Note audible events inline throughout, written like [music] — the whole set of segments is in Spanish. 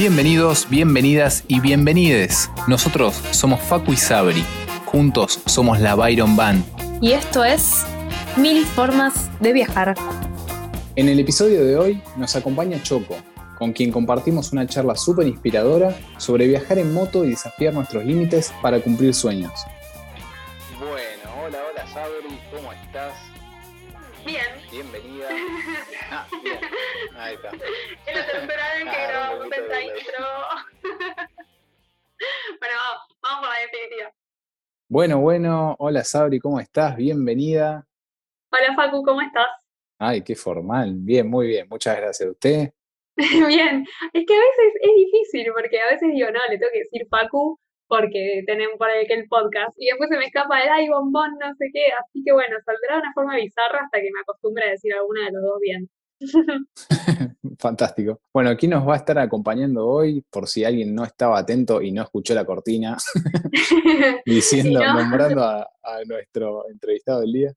Bienvenidos, bienvenidas y bienvenides. Nosotros somos Facu y Sabri. Juntos somos la Byron Band. Y esto es Mil Formas de Viajar. En el episodio de hoy nos acompaña Choco, con quien compartimos una charla súper inspiradora sobre viajar en moto y desafiar nuestros límites para cumplir sueños. Bueno, hola, hola Sabri, ¿cómo estás? Bien. Bienvenida. [laughs] Ah, bien. Ahí está. Que Ah, intro. [laughs] bueno, vamos, vamos por la definitiva. Bueno, bueno, hola Sabri, ¿cómo estás? Bienvenida. Hola Facu, ¿cómo estás? Ay, qué formal. Bien, muy bien. Muchas gracias a usted. [laughs] Bien, es que a veces es difícil porque a veces digo, no, le tengo que decir Facu porque tenemos por ahí que el podcast y después se me escapa el ay bombón, no sé qué, así que bueno, saldrá de una forma bizarra hasta que me acostumbre a decir alguna de los dos bien. [laughs] Fantástico. Bueno, aquí nos va a estar acompañando hoy, por si alguien no estaba atento y no escuchó la cortina, [laughs] [laughs] diciendo, Si no- nombrando a, a nuestro entrevistado del día.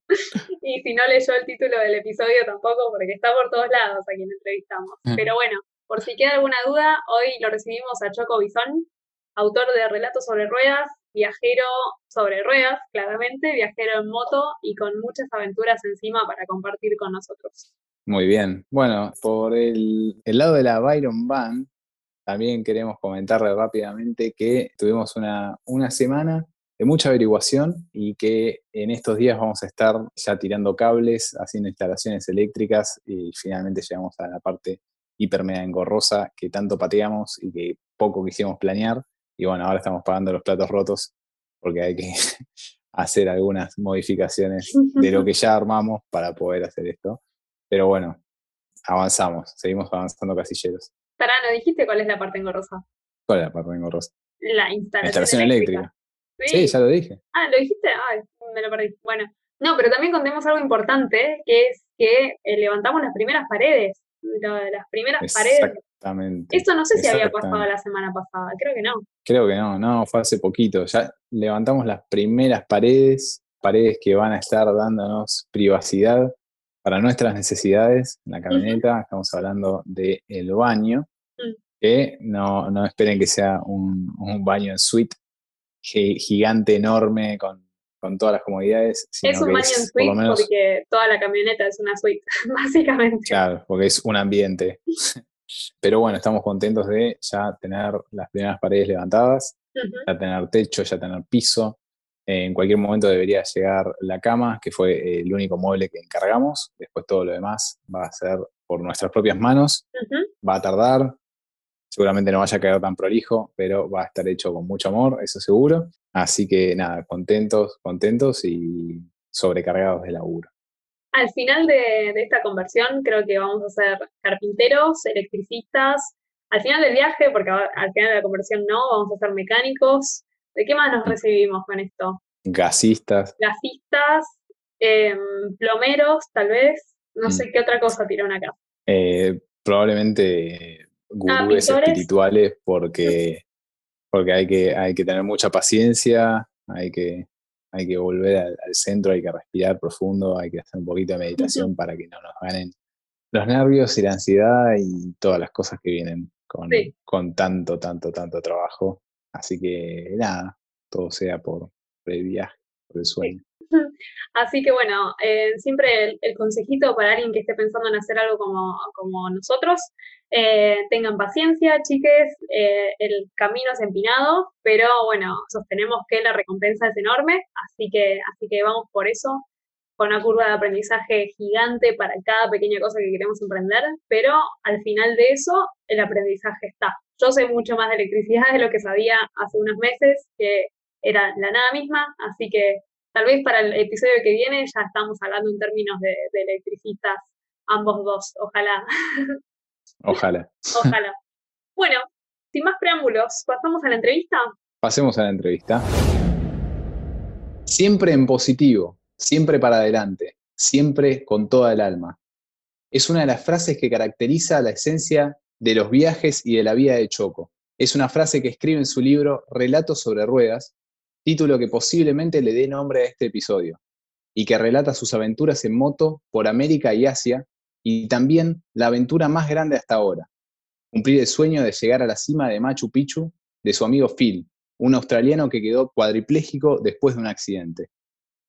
Y si no leyó el título del episodio tampoco, porque está por todos lados a quien entrevistamos. Mm. Pero bueno, por si queda alguna duda, hoy lo recibimos a Choco Bisón, autor de Relatos sobre Ruedas, viajero sobre ruedas, claramente, viajero en moto y con muchas aventuras encima para compartir con nosotros. Muy bien. Bueno, por el, el lado de la Byron Band, también queremos comentarle rápidamente que tuvimos una, una semana de mucha averiguación y que en estos días vamos a estar ya tirando cables, haciendo instalaciones eléctricas y finalmente llegamos a la parte hiper mega engorrosa que tanto pateamos y que poco quisimos planear. Y bueno, ahora estamos pagando los platos rotos porque hay que [laughs] hacer algunas modificaciones de lo [laughs] que ya armamos para poder hacer esto. Pero bueno, avanzamos, seguimos avanzando casilleros. Pará, ¿no dijiste cuál es la parte engorrosa? ¿Cuál es la parte engorrosa? La La instalación, instalación eléctrica. Sí. Sí, ya lo dije. Ah, ¿lo dijiste? Ay, me lo perdí. Bueno, no, pero también contemos algo importante, que es que eh, levantamos las primeras paredes. Lo de las primeras paredes. Exactamente. Esto no sé si había pasado la semana pasada, creo que no. Creo que no, no, fue hace poquito. Ya levantamos las primeras paredes, paredes que van a estar dándonos privacidad para nuestras necesidades en la camioneta. Estamos hablando del baño, Mm. que no, no esperen que sea un, un baño en suite gi- gigante, enorme, con, con todas las comodidades. Sino es un que baño en es, por suite menos, porque toda la camioneta es una suite, [laughs] básicamente. Claro, porque es un ambiente. [laughs] Pero bueno, estamos contentos de ya tener las primeras paredes levantadas, ya tener techo, ya tener piso. En cualquier momento debería llegar la cama, que fue eh, el único mueble que encargamos. Después todo lo demás va a ser por nuestras propias manos. Va a tardar. Seguramente no vaya a quedar tan prolijo, pero va a estar hecho con mucho amor, eso seguro. Así que nada, contentos, contentos y sobrecargados de laburo. Al final de, de esta conversión creo que vamos a ser carpinteros, electricistas. Al final del viaje, porque al final de la conversión no, vamos a ser mecánicos. ¿De qué más nos recibimos con esto? Gasistas, Gasistas, em, plomeros, tal vez. No Mm. sé qué otra cosa tiraron acá. Eh, probablemente gurúes pintores. espirituales porque, [laughs] porque hay, que, hay que tener mucha paciencia, hay que, hay que volver al, al centro, hay que respirar profundo, hay que hacer un poquito de meditación para que no nos ganen los nervios y la ansiedad y todas las cosas que vienen con, Sí. con tanto, tanto, tanto trabajo. Así que nada, todo sea por, por el viaje, por el sueño. [laughs] Así que bueno, eh, siempre el, el consejito para alguien que esté pensando en hacer algo como, como nosotros, eh, tengan paciencia, chiques, eh, el camino es empinado, pero bueno, sostenemos que la recompensa es enorme, así que, así que vamos por eso, con una curva de aprendizaje gigante para cada pequeña cosa que queremos emprender, pero al final de eso el aprendizaje está. Yo sé mucho más de electricidad de lo que sabía hace unos meses, que era la nada misma, así que Tal vez para el episodio que viene ya estamos hablando en términos de, de electricistas, ambos dos, ojalá, [laughs] Ojalá. ojalá. Bueno, sin más preámbulos, ¿pasamos a la entrevista? Pasemos a la entrevista. Siempre en positivo, siempre para adelante, siempre con toda el alma. Es una de las frases que caracteriza la esencia de los viajes y de la vida de Choco. Es una frase que escribe en su libro Relatos sobre Ruedas, título que posiblemente le dé nombre a este episodio, y que relata sus aventuras en moto por América y Asia, y también la aventura más grande hasta ahora, cumplir el sueño de llegar a la cima de Machu Picchu de su amigo Phil, un australiano que quedó cuadripléjico después de un accidente.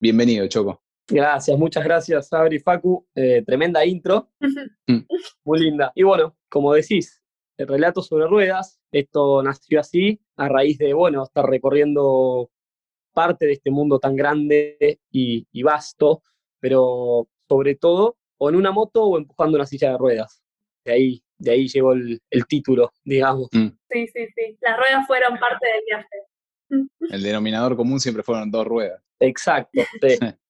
Bienvenido, Choco. Gracias, muchas gracias, Sabri Facu. Eh, tremenda intro. [laughs] Muy linda. Y bueno, como decís, el relato sobre ruedas, esto nació así a raíz de, bueno, estar recorriendo parte de este mundo tan grande y, vasto, pero sobre todo o en una moto o empujando una silla de ruedas. De ahí, de ahí llegó el, título, digamos. Mm. Sí, sí, sí. Las ruedas fueron parte del viaje. El denominador común siempre fueron dos ruedas. Exacto, sí. [laughs]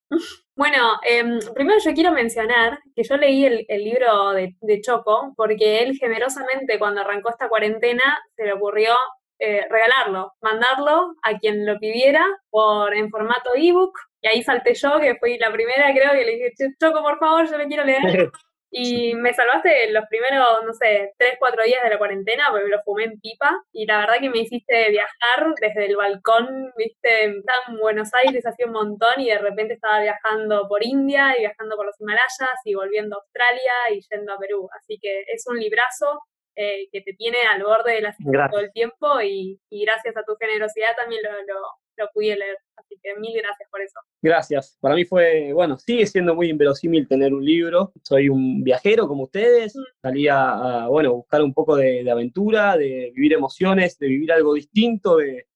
Bueno, em, primero yo quiero mencionar que yo leí el, libro de, Choco porque él generosamente cuando arrancó esta cuarentena se le ocurrió eh, regalarlo, mandarlo a quien lo pidiera por en formato ebook y ahí salté yo que fui la primera creo que le dije Choco por favor yo le quiero leer [laughs] Y me salvaste los primeros, no sé, tres, cuatro días de la cuarentena, porque lo fumé en pipa. Y la verdad que me hiciste viajar desde el balcón, viste, en Buenos Aires, hacía un montón, y de repente estaba viajando por India y viajando por los Himalayas y volviendo a Australia y yendo a Perú. Así que es un librazo eh, que te tiene al borde de la todo el tiempo y, gracias a tu generosidad también lo, lo, lo pude leer. Que mil gracias por eso. Gracias. Para mí fue, bueno, sigue siendo muy inverosímil tener un libro. Soy un viajero como ustedes. Mm. Salí a, bueno, buscar un poco de, aventura, de vivir emociones, de vivir algo distinto, de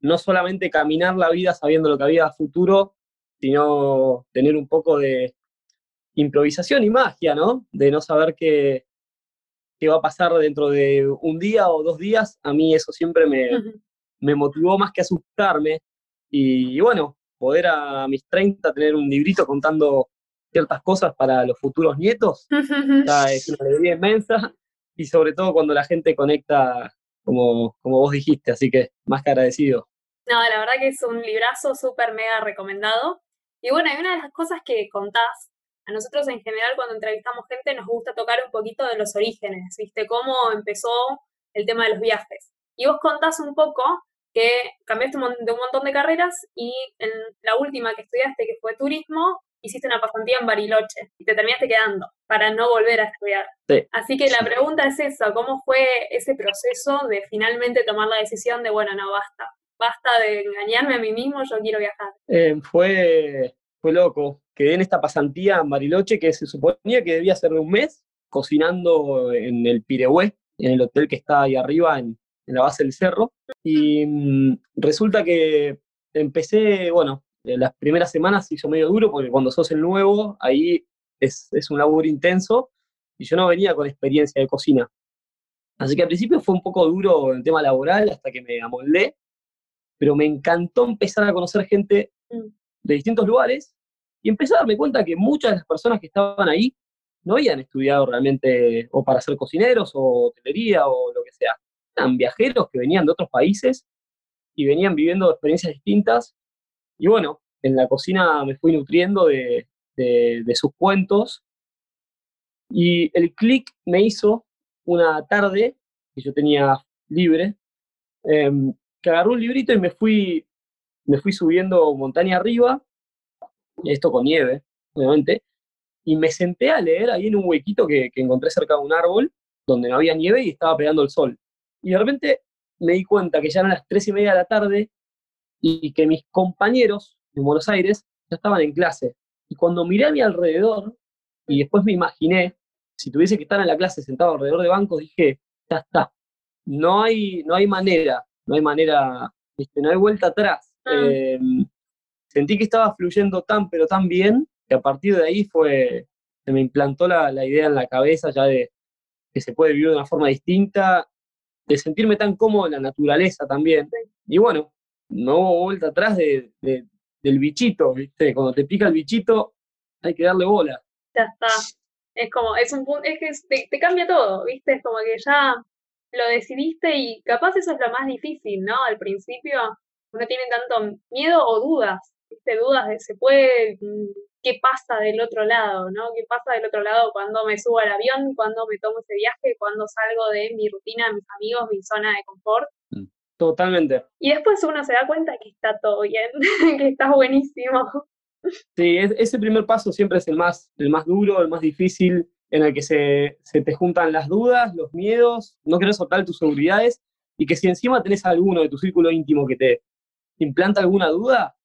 no solamente caminar la vida sabiendo lo que había a futuro, sino tener un poco de improvisación y magia, ¿no? De no saber qué, qué va a pasar dentro de un día o dos días. A mí eso siempre me, me motivó más que asustarme. Y, bueno, poder a mis 30 tener un librito contando ciertas cosas para los futuros nietos, [laughs] es una alegría inmensa. Y sobre todo cuando la gente conecta como, como vos dijiste, así que más que agradecido. No, la verdad que es un librazo súper mega recomendado. Y bueno, hay una de las cosas que contás, a nosotros en general cuando entrevistamos gente nos gusta tocar un poquito de los orígenes, ¿viste? Cómo empezó el tema de los viajes. Y vos contás un poco que cambiaste de un montón de carreras y en la última que estudiaste, que fue turismo, hiciste una pasantía en Bariloche y te terminaste quedando para no volver a estudiar. Así que la pregunta es esa, ¿cómo fue ese proceso de finalmente tomar la decisión de, bueno, no, basta, basta de engañarme a mí mismo, yo quiero viajar? Eh, fue, fue loco. Quedé en esta pasantía en Bariloche que se suponía que debía ser de un mes, cocinando en el Pirehué, en el hotel que está ahí arriba, en, en la base del cerro. Y mm, resulta que empecé, bueno, las primeras semanas hizo medio duro porque cuando sos el nuevo, ahí es, es un laburo intenso y yo no venía con experiencia de cocina. Así que al principio fue un poco duro el tema laboral hasta que me amoldé, pero me encantó empezar a conocer gente de distintos lugares y empecé a darme cuenta que muchas de las personas que estaban ahí no habían estudiado realmente o para ser cocineros o hotelería o lo que sea viajeros que venían de otros países y venían viviendo experiencias distintas. Y bueno, en la cocina me fui nutriendo de, sus cuentos. Y el clic me hizo una tarde, que yo tenía libre, em, que agarré un librito y me fui, me fui subiendo montaña arriba, esto con nieve, obviamente, y me senté a leer ahí en un huequito que, que encontré cerca de un árbol, donde no había nieve y estaba pegando el sol. Y de repente me di cuenta que ya eran las tres y media de la tarde y que mis compañeros en Buenos Aires ya estaban en clase. Y cuando miré a mi alrededor y después me imaginé, si tuviese que estar en la clase sentado alrededor de bancos, dije, ya está. No hay, no hay manera, no hay manera, no hay vuelta atrás. Ah. Em, sentí que estaba fluyendo tan, pero tan bien, que a partir de ahí fue, se me implantó la, la idea en la cabeza ya de que se puede vivir de una forma distinta de sentirme tan cómodo en la naturaleza también. Y bueno, no hubo vuelta atrás de, del bichito, ¿viste? Cuando te pica el bichito, hay que darle bola. Ya está. Es como, es un punto, es que te, cambia todo, ¿viste? Es como que ya lo decidiste y capaz eso es lo más difícil, ¿no? Al principio uno tiene tanto miedo o dudas, ¿viste? Dudas de se puede qué pasa del otro lado, ¿no? ¿Qué pasa del otro lado cuando me subo al avión, cuando me tomo ese viaje, cuando salgo de mi rutina, mis amigos, mi zona de confort? Mm. Totalmente. Y después uno se da cuenta que está todo bien, [laughs] que está buenísimo. Sí, ese primer paso siempre es el más, el más duro, el más difícil, en el que se, se te juntan las dudas, los miedos, no querés soltar tus seguridades, y que si encima tenés alguno de tu círculo íntimo que te implanta alguna duda,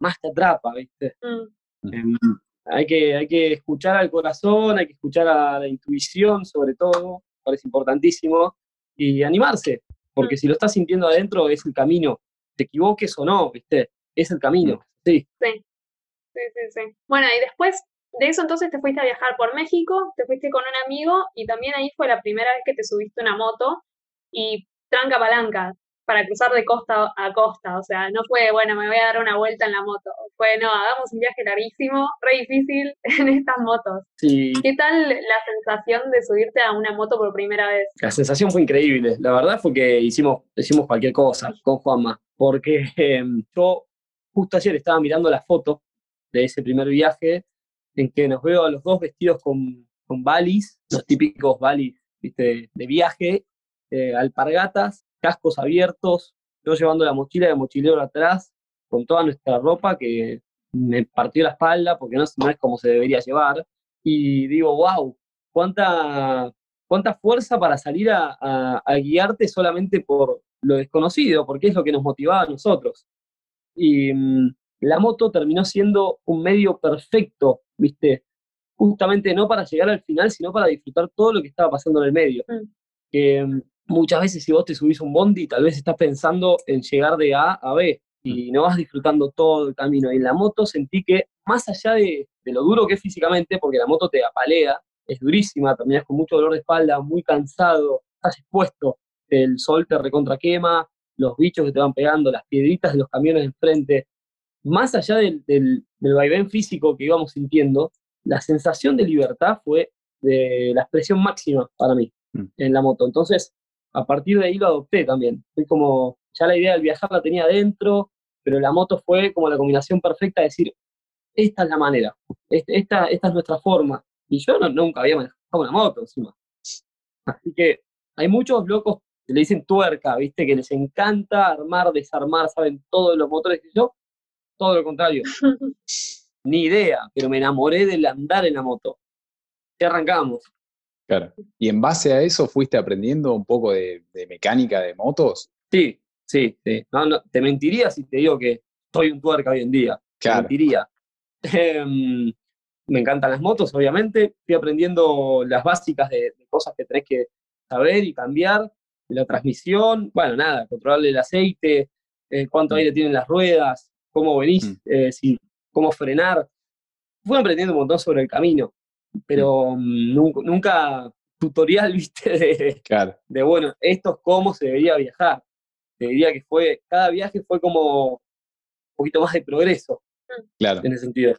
más te atrapa, ¿viste? Mm. Em, hay, que, hay que escuchar al corazón, hay que escuchar a la intuición sobre todo, parece importantísimo, y animarse, porque Mm. si lo estás sintiendo adentro es el camino, te equivoques o no, ¿viste? Es el camino, sí. Sí, sí, sí, sí. Bueno, y después de eso entonces te fuiste a viajar por México, te fuiste con un amigo y también ahí fue la primera vez que te subiste a una moto y tranca palanca para cruzar de costa a costa. O sea, no fue, bueno, me voy a dar una vuelta en la moto. Fue, no, hagamos un viaje larguísimo, re difícil [laughs] en estas motos. Sí, ¿Qué tal la sensación de subirte a una moto por primera vez? La sensación fue increíble. La verdad fue que hicimos, hicimos cualquier cosa con Juanma, porque eh, yo justo ayer estaba mirando la foto de ese primer viaje en que nos veo a los dos vestidos con, con balis, los típicos balis ¿viste? de viaje, eh, alpargatas, cascos abiertos, yo llevando la mochila de mochilero atrás con toda nuestra ropa que me partió la espalda porque no, no es como se debería llevar. Y digo, wow, cuánta, cuánta fuerza para salir a, a- a guiarte solamente por lo desconocido, porque es lo que nos motivaba a nosotros. Y mm, la moto terminó siendo un medio perfecto, ¿viste? Justamente no para llegar al final, sino para disfrutar todo lo que estaba pasando en el medio. Mm. Que mm, muchas veces si vos te subís a un bondi, tal vez estás pensando en llegar de A a B y no vas disfrutando todo el camino. Y en la moto sentí que, más allá de, de lo duro que es físicamente, porque la moto te apalea, es durísima, terminas con mucho dolor de espalda, muy cansado, estás expuesto, el sol te recontra quema, los bichos que te van pegando, las piedritas de los camiones enfrente. Más allá del, del, del vaivén físico que íbamos sintiendo, la sensación de libertad fue de la expresión máxima para mí Mm. en la moto. Entonces, a partir de ahí lo adopté también. Fui como, ya la idea del viajar la tenía adentro, pero la moto fue como la combinación perfecta de decir, esta es la manera, esta, esta es nuestra forma. Y yo no- nunca había manejado una moto encima. Así que hay muchos locos que le dicen tuerca, ¿viste? Que les encanta armar, desarmar, saben todos los motores que yo. Todo lo contrario. [laughs] Ni idea, pero me enamoré del andar en la moto. Y arrancamos. Claro. Y en base a eso fuiste aprendiendo un poco de, de mecánica de motos. Sí, sí, sí. No, no, te mentiría si te digo que soy un tuerca hoy en día. Te Claro. mentiría. Em, me encantan las motos, obviamente. Fui aprendiendo las básicas de, de cosas que tenés que saber y cambiar. La transmisión, bueno, nada, controlar el aceite, eh, cuánto Mm. aire tienen las ruedas, cómo venís, Mm. eh, si, cómo frenar. Fui aprendiendo un montón sobre el camino, pero mm, nunca, nunca tutorial, [laughs] viste, de, Claro. de bueno, esto es cómo se debería viajar. Te diría que fue, cada viaje fue como un poquito más de progreso Claro. en ese sentido.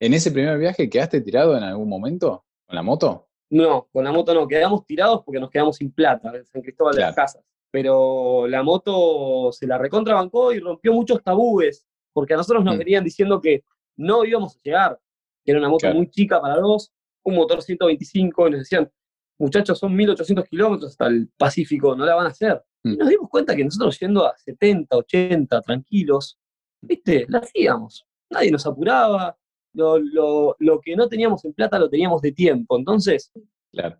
¿En ese primer viaje quedaste tirado en algún momento con la moto? No, con la moto no, quedamos tirados porque nos quedamos sin plata en San Cristóbal de las. Casas. Pero la moto se la recontrabancó y rompió muchos tabúes, porque a nosotros nos Mm. venían diciendo que no íbamos a llegar, que era una moto Claro. muy chica para dos, un motor 125, y nos decían, muchachos, son 1800 kilómetros hasta el Pacífico, no la van a hacer. Y Mm. nos dimos cuenta que nosotros yendo a 70, 80, tranquilos, viste, la hacíamos. Nadie nos apuraba, lo, lo- lo que no teníamos en plata lo teníamos de tiempo. Entonces, Claro.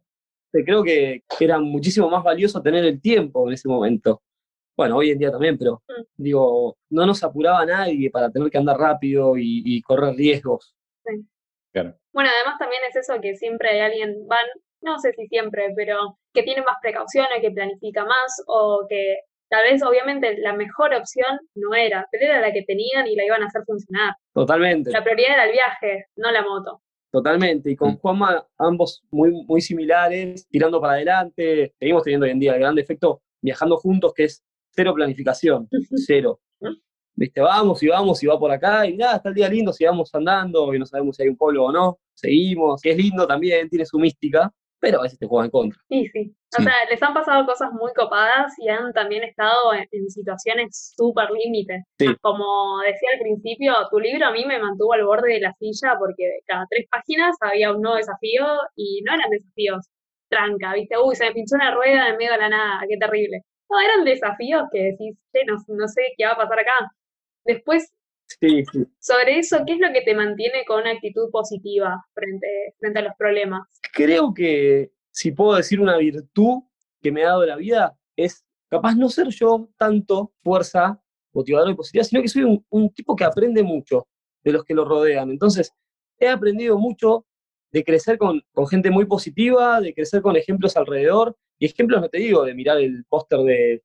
creo que que era muchísimo más valioso tener el tiempo en ese momento. Bueno, hoy en día también, pero Mm. digo, no nos apuraba nadie para tener que andar rápido y, y correr riesgos. Claro. Bueno, además también es eso que siempre hay alguien, van, no sé si siempre, pero que tiene más precauciones, que planifica más o que tal vez obviamente la mejor opción no era, pero era la que tenían y la iban a hacer funcionar. Totalmente, La prioridad era el viaje, no la moto. totalmente. Y con Mm. Juanma, ambos muy, muy similares, tirando para adelante. Seguimos teniendo hoy en día el gran defecto viajando juntos, que es cero planificación, cero. Viste, vamos y vamos y va por acá y nada, está el día lindo, sigamos andando y no sabemos si hay un pueblo o no, seguimos, que es lindo también, tiene su mística, pero a veces te juega en contra. Y sí, o Sí. sea, les han pasado cosas muy copadas y han también estado en, en situaciones súper límites. Sí. Como decía al principio, tu libro a mí me mantuvo al borde de la silla porque cada tres páginas había un nuevo desafío y no eran desafíos tranca, ¿viste? Uy, se me pinchó una rueda en medio de la nada, qué terrible. No, eran desafíos que decís, che, no, no sé qué va a pasar acá. Después Sí, sí. Sobre eso, ¿qué es lo que te mantiene con una actitud positiva frente, frente a los problemas? Creo que si puedo decir una virtud que me ha dado la vida es capaz no ser yo tanto fuerza motivadora y positiva, sino que soy un, un tipo que aprende mucho de los que lo rodean. Entonces, he aprendido mucho de crecer con, con, gente muy positiva, de crecer con ejemplos alrededor, y ejemplos no te digo de mirar el póster de,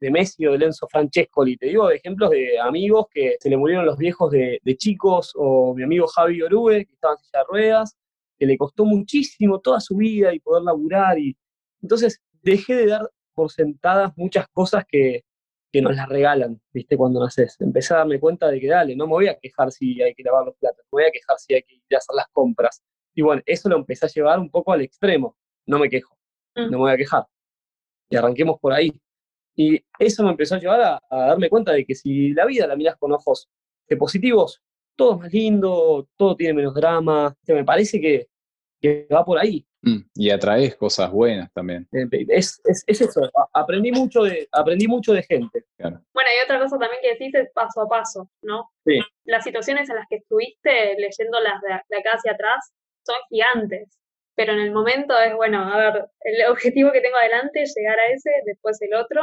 de, Messi o de Lenzo Francescoli, te digo de ejemplos de amigos que se le murieron los viejos de, de chicos, o mi amigo Javi Orube, que estaba en silla de ruedas, que le costó muchísimo toda su vida y poder laburar, y entonces dejé de dar por sentadas muchas cosas que, que nos las regalan, ¿viste? Cuando naces. Empecé a darme cuenta de que, dale, no me voy a quejar si hay que lavar los platos, me voy a quejar si hay que ir a hacer las compras. Y bueno, eso lo empecé a llevar un poco al extremo. No me quejo, no me voy a quejar. Y arranquemos por ahí. Y eso me empezó a llevar a, a darme cuenta de que si la vida la miras con ojos de positivos, todo es más lindo, todo tiene menos drama. Me parece que, que va por ahí. Mm, y atraes cosas buenas también. Es, es, es, eso, aprendí mucho de, aprendí mucho de gente. Claro. Bueno, y otra cosa también que decís es paso a paso, ¿no? Sí. Las situaciones en las que estuviste leyéndolas de, de acá hacia atrás son gigantes, pero en el momento es, bueno, a ver, el objetivo que tengo adelante, llegar a ese, después el otro,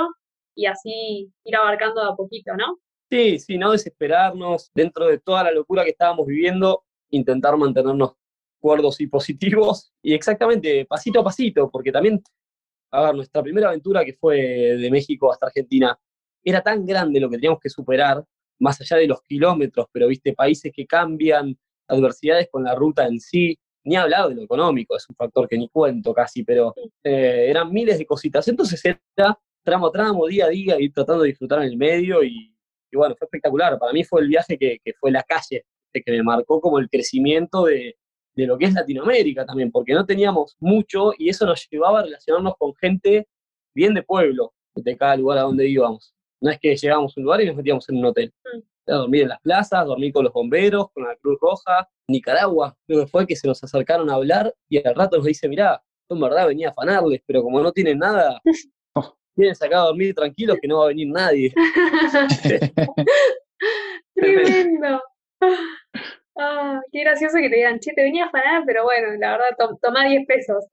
y así ir abarcando de a poquito, ¿no? Sí, sí, no desesperarnos dentro de toda la locura que estábamos viviendo, intentar mantenernos cuerdos y positivos, y exactamente pasito a pasito, porque también, a ver, nuestra primera aventura que fue de México hasta Argentina, era tan grande lo que teníamos que superar, más allá de los kilómetros, pero viste, países que cambian, adversidades con la ruta en sí, ni hablar de lo económico, es un factor que ni cuento casi, pero eh, eran miles de cositas. Entonces era tramo a tramo, día a día, ir tratando de disfrutar en el medio y, y bueno, fue espectacular. Para mí fue el viaje que, que fue la calle, que me marcó como el crecimiento de, de lo que es Latinoamérica también, porque no teníamos mucho y eso nos llevaba a relacionarnos con gente bien de pueblo, de cada lugar a donde íbamos. No es que llegábamos a un lugar y nos metíamos en un hotel. Mm. A dormir en las plazas, dormir con los bomberos, con la Cruz Roja. Nicaragua, creo que fue que se nos acercaron a hablar y al rato nos dice, mirá, yo en verdad venía a afanarles, pero como no tienen nada, [laughs] vienen acá a dormir tranquilos que no va a venir nadie. [laughs] Tremendo. Ah, qué gracioso que te digan, che, te venía a afanar, pero bueno, la verdad, to toma 10 pesos.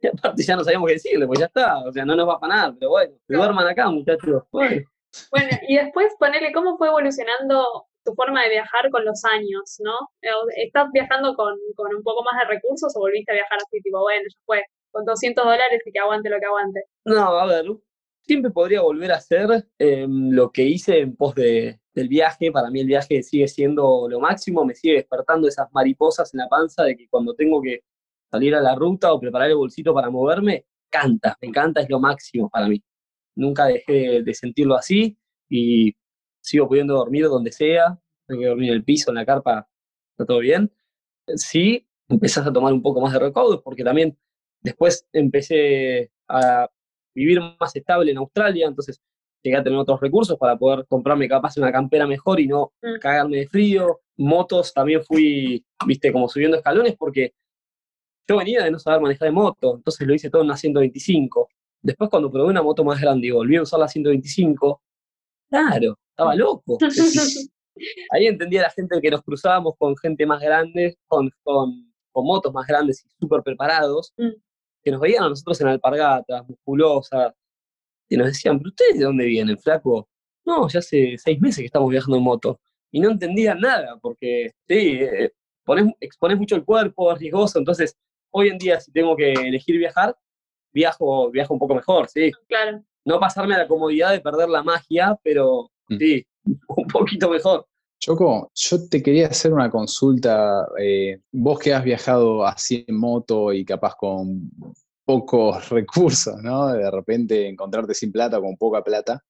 Y aparte ya no sabíamos qué decirle, pues ya está, o sea, no nos va a afanar, pero bueno, que duerman acá, muchachos. Bueno. Bueno, y después ponele cómo fue evolucionando tu forma de viajar con los años, ¿no? ¿Estás viajando con, con un poco más de recursos o volviste a viajar así, tipo, bueno, ya fue, con 200 dólares y que aguante lo que aguante? No, a ver, siempre podría volver a hacer eh, lo que hice en pos de, del viaje. Para mí el viaje sigue siendo lo máximo, me sigue despertando esas mariposas en la panza de que cuando tengo que salir a la ruta o preparar el bolsito para moverme, canta, me encanta, es lo máximo para mí. Nunca dejé de sentirlo así y sigo pudiendo dormir donde sea, tengo que dormir en el piso, en la carpa, está todo bien. Sí, empezás a tomar un poco más de recaudos porque también después empecé a vivir más estable en Australia, entonces llegué a tener otros recursos para poder comprarme capaz una campera mejor y no Mm. cagarme de frío. Motos también fui, viste, como subiendo escalones porque yo venía de no saber manejar de moto, entonces lo hice todo en una 125. Después cuando probé una moto más grande y volví a usar la 125, claro, estaba loco. [laughs] Ahí entendía la gente que nos cruzábamos con gente más grande, con, con, con motos más grandes y súper preparados, Mm. Que nos veían a nosotros en alpargatas, musculosas, y nos decían, ¿pero ustedes de dónde vienen, flaco? No, ya hace seis meses que estamos viajando en moto. Y no entendían nada, porque sí, eh, pones, expones mucho el cuerpo, es riesgoso, entonces hoy en día si tengo que elegir viajar, viajo, viajo un poco mejor, sí. Claro. No pasarme a la comodidad de perder la magia, pero Mm. sí, [laughs] un poquito mejor. Choco, yo te quería hacer una consulta. eh, vos que has viajado así en moto y capaz con pocos [laughs] recursos, ¿no? De repente encontrarte sin plata o con poca plata.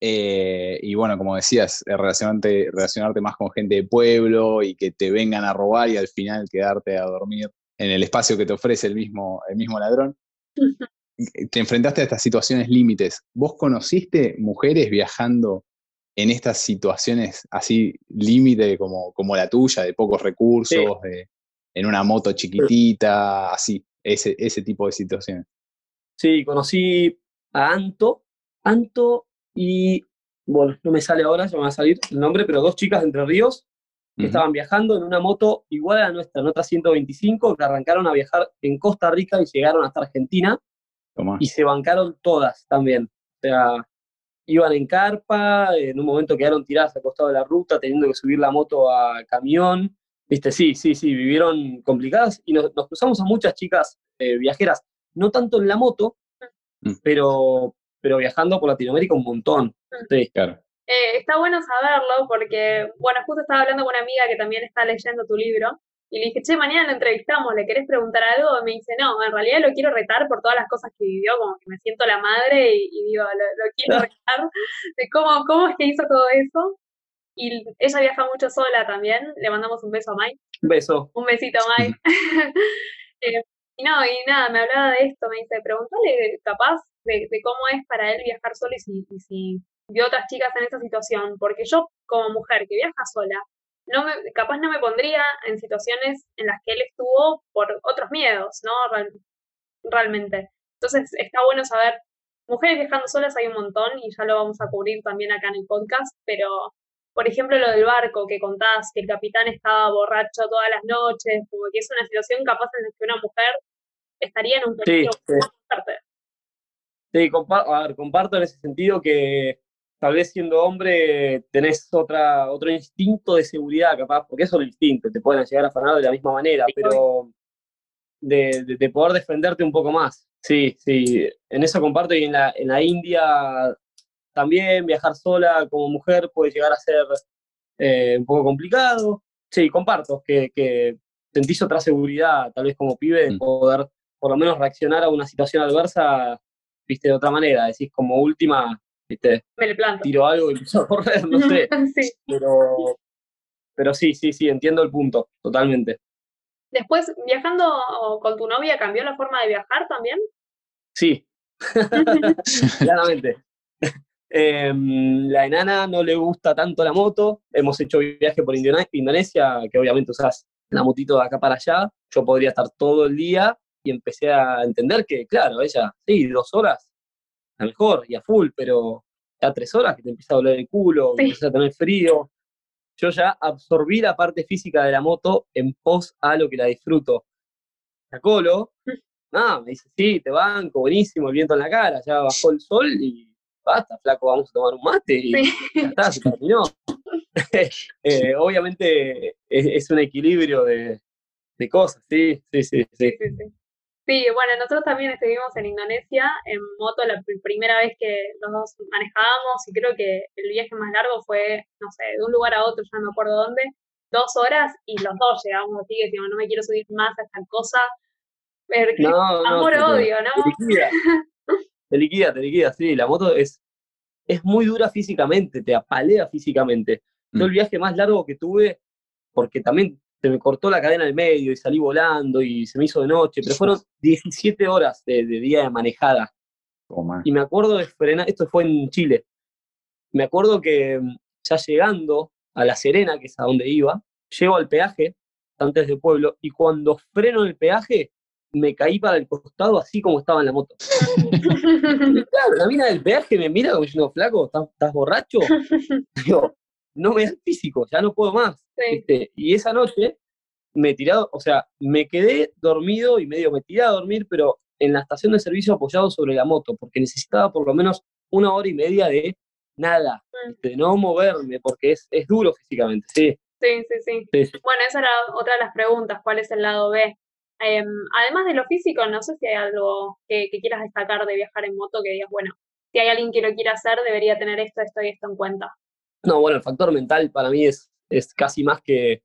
eh, y bueno, como decías, eh, relacionarte, relacionarte más con gente de pueblo y que te vengan a robar y al final quedarte a dormir en el espacio que te ofrece el mismo, el mismo ladrón. Te enfrentaste a estas situaciones límites. ¿Vos conociste mujeres viajando en estas situaciones así límite como, como la tuya, de pocos recursos, Sí. de- en una moto chiquitita, así, ese, ese tipo de situaciones. Sí, conocí a Anto, Anto y bueno, no me sale ahora, ya me va a salir el nombre, pero dos chicas de Entre Ríos que estaban viajando en una moto igual a la nuestra, en otra 125, que arrancaron a viajar en Costa Rica y llegaron hasta Argentina Tomá. y se bancaron todas también. O sea, iban en carpa, en un momento quedaron tiradas al costado de la ruta, teniendo que subir la moto a camión. Viste, sí, sí, sí, vivieron complicadas y nos, nos cruzamos a muchas chicas eh, viajeras, no tanto en la moto, Mm. pero, pero viajando por Latinoamérica un montón. Sí. Claro. Eh, está bueno saberlo porque, bueno, justo estaba hablando con una amiga que también está leyendo tu libro y le dije, che, mañana lo entrevistamos, ¿le querés preguntar algo? Y me dice, no, en realidad lo quiero retar por todas las cosas que vivió, como que me siento la madre y, y digo, lo, lo quiero [laughs] retar de cómo, cómo es que hizo todo eso. Y ella viaja mucho sola también, le mandamos un beso a Mike. Un beso. Un besito, Mike. [laughs] Eh, y no, y nada, me hablaba de esto, me dice, pregúntale capaz de, de cómo es para él viajar solo y si, y si vio otras chicas en esa situación, porque yo como mujer que viaja sola, no me, capaz no me pondría en situaciones en las que él estuvo por otros miedos, ¿no? Real- realmente. Entonces está bueno saber, mujeres viajando solas hay un montón y ya lo vamos a cubrir también acá en el podcast, pero por ejemplo, lo del barco que contás, que el capitán estaba borracho todas las noches, como que es una situación capaz en la que una mujer estaría en un peligro sí. muy fuerte. Sí, compa- a ver, comparto en ese sentido que tal vez siendo hombre tenés otra, otro instinto de seguridad, capaz, porque eso es el instinto, te pueden llegar a afanar de la misma manera, pero de, de- de poder defenderte un poco más. Sí, sí, en eso comparto y en la, en la India también viajar sola como mujer puede llegar a ser eh, un poco complicado. Sí, comparto que, que sentís otra seguridad, tal vez como pibe, de Mm. poder por lo menos reaccionar a una situación adversa, viste, de otra manera. Decís como última, viste, Me le planto. tiro algo y empiezo a correr, no sé. [laughs] sí. Pero, pero sí, sí, sí, entiendo el punto, totalmente. Después, viajando con tu novia, ¿cambió la forma de viajar también? Sí, [laughs] [laughs] claramente. Em, la enana no le gusta tanto la moto. Hemos hecho viaje por Indone- Indonesia, que obviamente usás la motito de acá para allá. Yo podría estar todo el día y empecé a entender que, claro, ella, sí, dos horas, a lo mejor, y a full, pero ya tres horas que te empieza a doler el culo, Sí. empiezas a tener frío. Yo ya absorbí la parte física de la moto en pos a lo que la disfruto. La colo, nada, me dice, sí, te banco, buenísimo, el viento en la cara, ya bajó el sol y basta, flaco, vamos a tomar un mate y Sí. ya está, se terminó. [laughs] [laughs] Eh, obviamente es, es un equilibrio de, de cosas, sí, sí, sí, sí. Sí, sí, sí. Bueno, nosotros también estuvimos en Indonesia en moto la pr- primera vez que los dos manejábamos y creo que el viaje más largo fue, no sé, de un lugar a otro, ya no me acuerdo dónde, dos horas y los dos llegamos así que decimos, no me quiero subir más a esta cosa. Pero qué No, no, [laughs] te- amor-odio, ¿no? Te liquida, [laughs] te liquida, te liquida, sí, la moto es, es muy dura físicamente, te apalea físicamente. Yo el Mm. viaje más largo que tuve, porque también se me cortó la cadena al medio y salí volando y se me hizo de noche, pero fueron 17 horas de, de día de manejada. Toma. Y me acuerdo de frenar, esto fue en Chile, me acuerdo que mm, ya llegando a La Serena, que es a donde iba, llego al peaje, antes del pueblo, y cuando freno en el peaje, me caí para el costado así como estaba en la moto. [laughs] Claro, la mina del peaje me mira como diciendo, flaco, ¿estás, estás borracho? [laughs] Digo, no me da el físico, ya no puedo más. Sí. ¿viste? Y esa noche me he tirado, o sea, me quedé dormido y medio me tiré a dormir, pero en la estación de servicio apoyado sobre la moto, porque necesitaba por lo menos una hora y media de nada, Mm. de no moverme, porque es, es duro físicamente, sí, Sí, sí, sí. sí, sí. Bueno, esa era otra de las preguntas, ¿cuál es el lado B? Em, además de lo físico, no sé si hay algo que, que quieras destacar de viajar en moto que digas, bueno, si hay alguien que lo quiera hacer, debería tener esto, esto y esto en cuenta. No, bueno, el factor mental para mí es, es casi más que,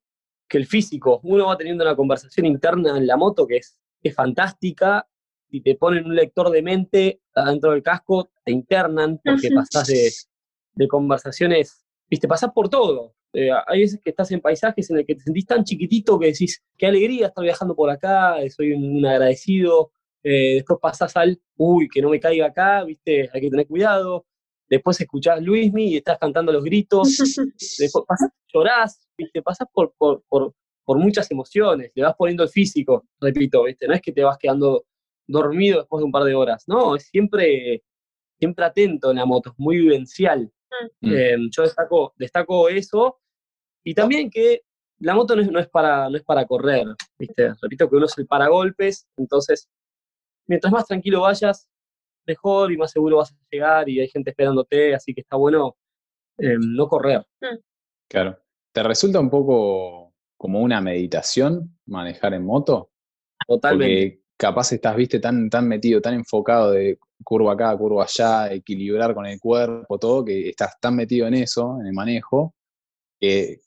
que el físico. Uno va teniendo una conversación interna en la moto que es, es fantástica y te ponen un lector de mente adentro del casco, te internan porque pasás de, de conversaciones, viste, pasás por todo. Eh, hay veces que estás en paisajes en el que te sentís tan chiquitito que decís, qué alegría estar viajando por acá, eh, soy un, un agradecido. Eh, después pasás al, uy, que no me caiga acá, viste, hay que tener cuidado. Después escuchás Luismi y estás cantando los gritos. [laughs] Después pasás, llorás, viste, pasás por, por, por, por muchas emociones, le vas poniendo el físico, repito, viste, no es que te vas quedando dormido después de un par de horas, no, es siempre, siempre atento en la moto, es muy vivencial. Mm. Eh, yo destaco, destaco eso. Y también que la moto no es, no es para, no es para correr, ¿viste? Repito que uno es el paragolpes, entonces, mientras más tranquilo vayas, mejor y más seguro vas a llegar y hay gente esperándote, así que está bueno eh, no correr. Claro. ¿Te resulta un poco como una meditación manejar en moto? Totalmente. Porque capaz estás, viste, tan, tan metido, tan enfocado de curva acá, curva allá, equilibrar con el cuerpo, todo, que estás tan metido en eso, en el manejo, que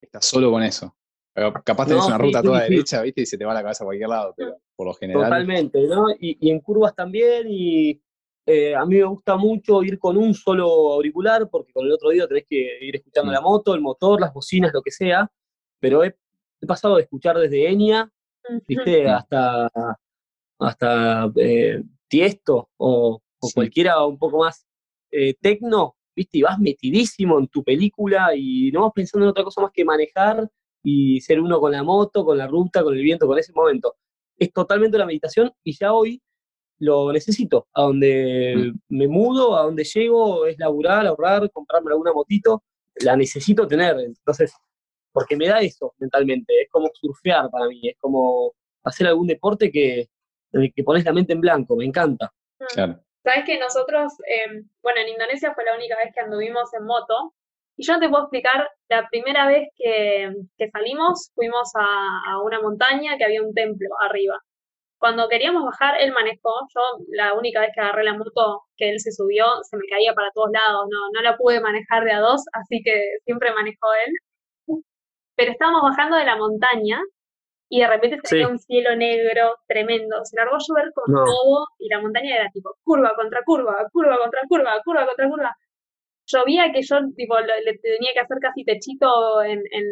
estás solo con eso. Pero capaz tenés No, una sí, ruta sí, toda sí. derecha, viste, y se te va la cabeza a cualquier lado, pero por lo general. Totalmente, ¿no? Y, y en curvas también, y eh, a mí me gusta mucho ir con un solo auricular, porque con el otro oído tenés que ir escuchando Mm. la moto, el motor, las bocinas, lo que sea, pero he, he pasado de escuchar desde Enya, ¿viste? Mm. Hasta, hasta eh, Tiesto o, o Sí. cualquiera un poco más eh, tecno, ¿viste? Y vas metidísimo en tu película y no vas pensando en otra cosa más que manejar y ser uno con la moto, con la ruta, con el viento, con ese momento. Es totalmente una meditación y ya hoy lo necesito. A donde me mudo, a donde llego, es laburar, ahorrar, comprarme alguna motito, la necesito tener. Entonces, porque me da eso mentalmente, es como surfear para mí, es como hacer algún deporte que, en el que pones la mente en blanco, me encanta. Claro. Sabes que nosotros, eh, bueno, en Indonesia fue la única vez que anduvimos en moto. Y yo no te puedo explicar, la primera vez que, que salimos, fuimos a, a una montaña que había un templo arriba. Cuando queríamos bajar, él manejó. Yo, la única vez que agarré la moto que él se subió, se me caía para todos lados. No, no la pude manejar de a dos, así que siempre manejó él. Pero estábamos bajando de la montaña y de repente se Sí. veía un cielo negro tremendo. Se largó a llover con No. todo y la montaña era tipo curva contra curva, curva contra curva, curva contra curva. Llovía que yo tipo le tenía que hacer casi techito en, en,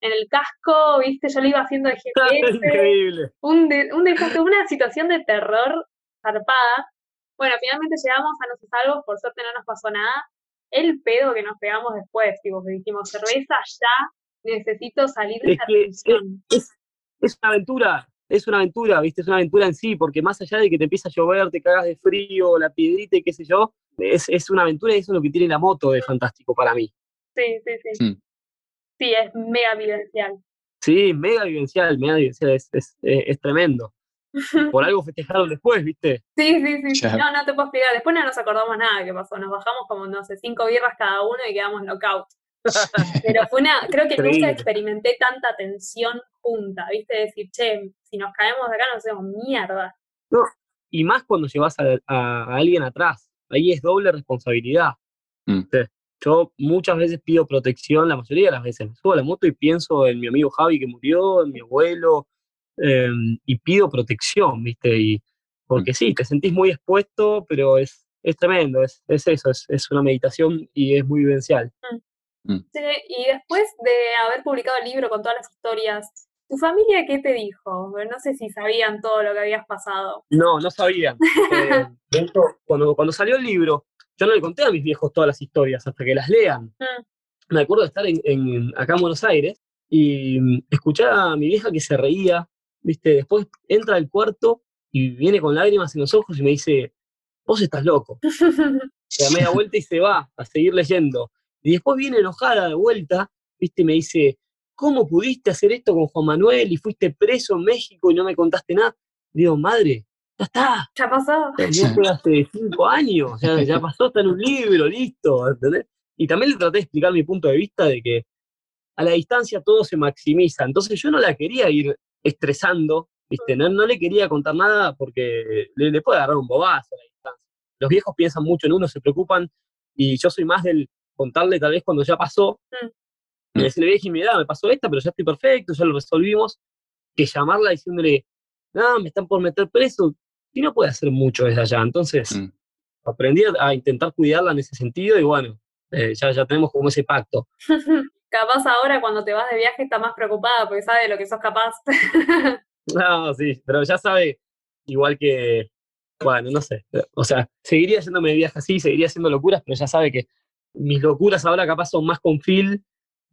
en el casco, viste, yo lo iba haciendo de [laughs] GPS, Increíble. un, de- un desastre, una situación de terror zarpada. Bueno, finalmente llegamos a nuestros salvos, por suerte no nos pasó nada. El pedo que nos pegamos después, tipo, que dijimos, cerveza ya, necesito salir de Es esta tensión. es, es una aventura, es una aventura, ¿viste? Es una aventura en sí, porque más allá de que te empieza a llover, te cagas de frío, la piedrita y qué sé yo, es, es una aventura y eso es lo que tiene la moto de fantástico para mí. Sí, sí, sí. Mm. Sí, es mega vivencial. Sí, mega vivencial, mega vivencial, es, es, es- es tremendo. [laughs] Por algo festejaron después, ¿viste? Sí, sí, sí. sí. Ya. No, no te puedo explicar. Después no nos acordamos nada que pasó. Nos bajamos como, no sé, cinco birras cada uno y quedamos knockout. [laughs] Pero fue una, creo que Increíble. nunca experimenté tanta tensión junta, ¿viste? Decir, che, si nos caemos de acá nos hacemos mierda. Y más cuando llevas a, a- a alguien atrás, ahí es doble responsabilidad. Mm. ¿viste? Yo muchas veces pido protección, la mayoría de las veces me subo a la moto y pienso en mi amigo Javi que murió, en mi abuelo, eh, y pido protección, ¿viste? Y, porque sí, te sentís muy expuesto, pero es, es tremendo, es, es eso, es, es una meditación y es muy vivencial. Sí, y después de haber publicado el libro con todas las historias, ¿tu familia qué te dijo? No sé si sabían todo lo que habías pasado. No, no sabían. Eh, [laughs] de hecho, cuando, cuando salió el libro, yo no le conté a mis viejos todas las historias hasta que las lean. Mm. Me acuerdo de estar en, en- acá en Buenos Aires y mm, escuchar a mi vieja que se reía, ¿viste? Después entra al cuarto y viene con lágrimas en los ojos y me dice, vos estás loco. [laughs] Se da media vuelta y se va a seguir leyendo. Y después viene enojada de vuelta, ¿viste? Y me dice, ¿cómo pudiste hacer esto con Juan Manuel y fuiste preso en México y no me contaste nada? Digo, madre, ya está, ¿Ya pasó? ya fue hace cinco años, ya, ya pasó, está en un libro, listo, ¿entendés? Y también le traté de explicar mi punto de vista de que a la distancia todo se maximiza, entonces yo no la quería ir estresando, ¿viste? No, no le quería contar nada porque le, le puede agarrar un bobazo a la distancia. Los viejos piensan mucho en uno, se preocupan, y yo soy más del contarle tal vez cuando ya pasó, Mm. Y decirle, vieja, mira, me pasó esta, pero ya estoy perfecto, ya lo resolvimos, que llamarla diciéndole, no, me están por meter preso, y no puede hacer mucho desde allá. Entonces, Mm. aprendí a, a intentar cuidarla en ese sentido y bueno, eh, ya, ya tenemos como ese pacto. [laughs] Capaz ahora cuando te vas de viaje está más preocupada porque sabe de lo que sos capaz. [laughs] No, sí, pero ya sabe, igual que, bueno, no sé, o sea, seguiría yéndome de viaje así, seguiría haciendo locuras, pero ya sabe que mis locuras ahora capaz son más con Phil,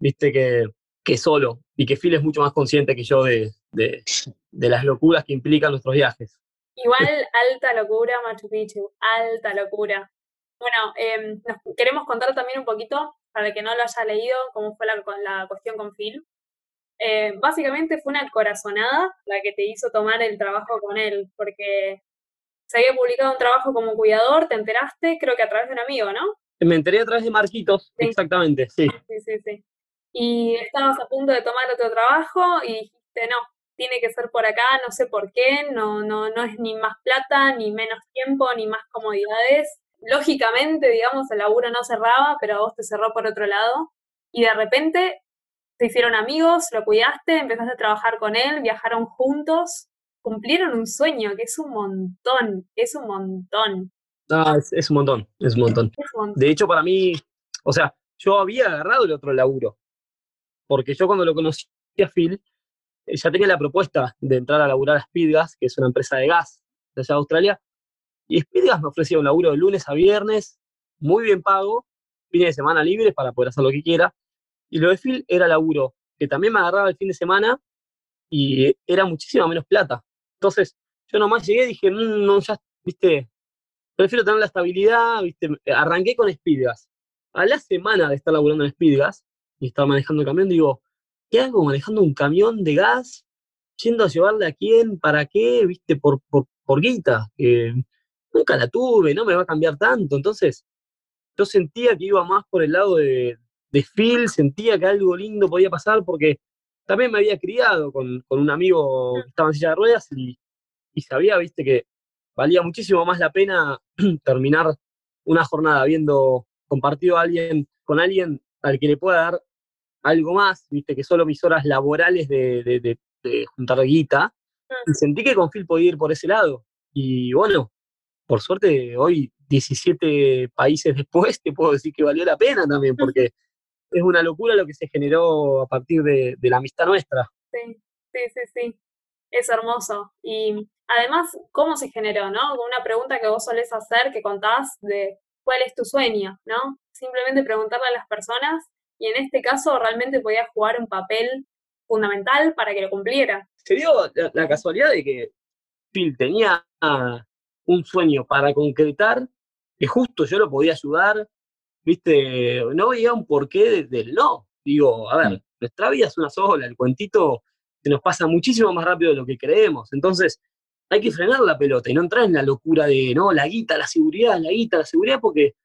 viste, que, que solo, y que Phil es mucho más consciente que yo de, de, de las locuras que implican nuestros viajes. Igual alta locura Machu Picchu, alta locura. Bueno, em, nos queremos contar también un poquito, para el que no lo haya leído, cómo fue la, la cuestión con Phil. Eh, básicamente fue una corazonada la que te hizo tomar el trabajo con él, porque se había publicado un trabajo como cuidador, te enteraste, creo que a través de un amigo, ¿no? Me enteré a través de Marquitos, exactamente, sí. Sí, sí, sí. Y estabas a punto de tomar otro trabajo y dijiste, no, tiene que ser por acá, no sé por qué, no, no, no es ni más plata, ni menos tiempo, ni más comodidades. Lógicamente, digamos, el laburo no cerraba, pero a vos te cerró por otro lado. Y de repente se hicieron amigos, lo cuidaste, empezaste a trabajar con él, viajaron juntos, cumplieron un sueño, que es un montón, es un montón. Ah, es, un montón, es un montón. De hecho, para mí, o sea, yo había agarrado el otro laburo, porque yo cuando lo conocí a Phil, eh, ya tenía la propuesta de entrar a laburar a Speedgas, que es una empresa de gas de allá de Australia, y Speedgas me ofrecía un laburo de lunes a viernes, muy bien pago, fines de semana libres para poder hacer lo que quiera, y lo de Phil era laburo, que también me agarraba el fin de semana y era muchísima menos plata. Entonces, yo nomás llegué y dije, mm, no, ya, viste, prefiero tener la estabilidad, viste, arranqué con Speedgas. A la semana de estar laburando en Speedgas y estar manejando el camión, digo, ¿qué hago manejando un camión de gas? Yendo a llevarle a quién, para qué, viste, por, por, por guita, que nunca la tuve, no me va a cambiar tanto. Entonces, yo sentía que iba más por el lado de, de Phil, sentía que algo lindo podía pasar porque también me había criado con, un amigo que estaba en silla de ruedas y, y, sabía, viste, que valía muchísimo más la pena [clears throat] terminar una jornada habiendo compartido a alguien, con alguien al que le pueda dar algo más, viste, que solo mis horas laborales de, de, de, juntar guita. Y sentí que con Phil podía ir por ese lado. Y bueno, por suerte hoy, 17 países [laughs] después, te puedo decir que valió la pena también, porque es una locura lo que se generó a partir de, la amistad nuestra. Sí, sí, sí, sí. Es hermoso. Y además, ¿cómo se generó, no? Una pregunta que vos solés hacer, que contás de cuál es tu sueño, ¿no? Simplemente preguntarle a las personas y en este caso realmente podía jugar un papel fundamental para que lo cumpliera. Se dio la, casualidad de que Phil tenía un sueño para concretar, que justo yo lo podía ayudar, viste, no veía un porqué del no. Digo, a ver, mm. nuestra vida es una sola, el cuentito se nos pasa muchísimo más rápido de lo que creemos. Entonces, hay que frenar la pelota y no entrar en la locura de, no, la guita, la seguridad, la guita, la seguridad, porque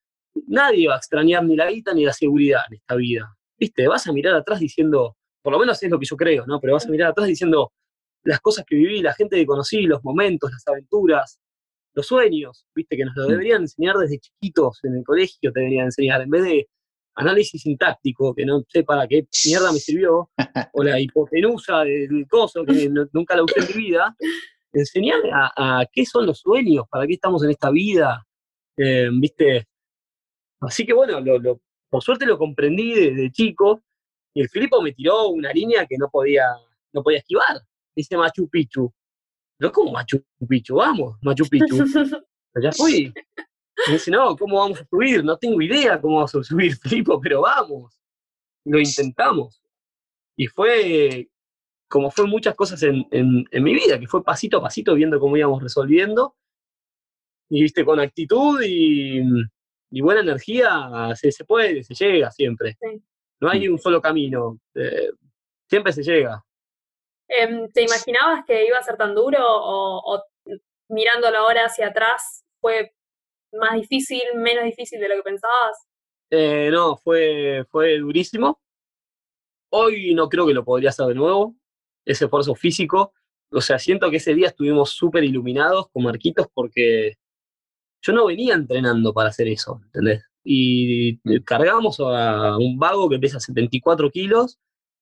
nadie va a extrañar ni la guita ni la seguridad en esta vida. Viste, vas a mirar atrás diciendo, por lo menos es lo que yo creo, ¿no? Pero vas a mirar atrás diciendo las cosas que viví, la gente que conocí, los momentos, las aventuras, los sueños, viste, que nos lo mm. deberían enseñar desde chiquitos en el colegio, te deberían enseñar, en vez de análisis sintáctico, que no sé para qué mierda me sirvió, [laughs] o la hipotenusa del coso, que nunca la usé en mi vida, enseñar a, qué son los sueños, para qué estamos en esta vida, eh, viste. Así que bueno, lo, por suerte lo comprendí desde chico, y el Filipo me tiró una línea que no podía, no podía esquivar. Dice Machu Picchu. Pero como Machu Picchu, vamos, Machu Picchu. [laughs] ya fui. Me dice, no, ¿cómo vamos a subir? No tengo idea cómo vamos a subir, [laughs] Filipo, pero vamos. Lo intentamos. Y fue como fue muchas cosas en, en, mi vida, que fue pasito a pasito viendo cómo íbamos resolviendo. Y viste, con actitud y, y buena energía se, se, puede, se llega siempre. No hay un solo camino, eh, siempre se llega. Em, ¿Te imaginabas que iba a ser tan duro o, mirándolo ahora hacia atrás fue más difícil, menos difícil de lo que pensabas? Eh, no, fue, fue durísimo. Hoy no creo que lo podría hacer de nuevo, ese esfuerzo físico. O sea, siento que ese día estuvimos súper iluminados con Marquitos porque yo no venía entrenando para hacer eso, ¿entendés? Y cargamos a un vago que pesa 74 kilos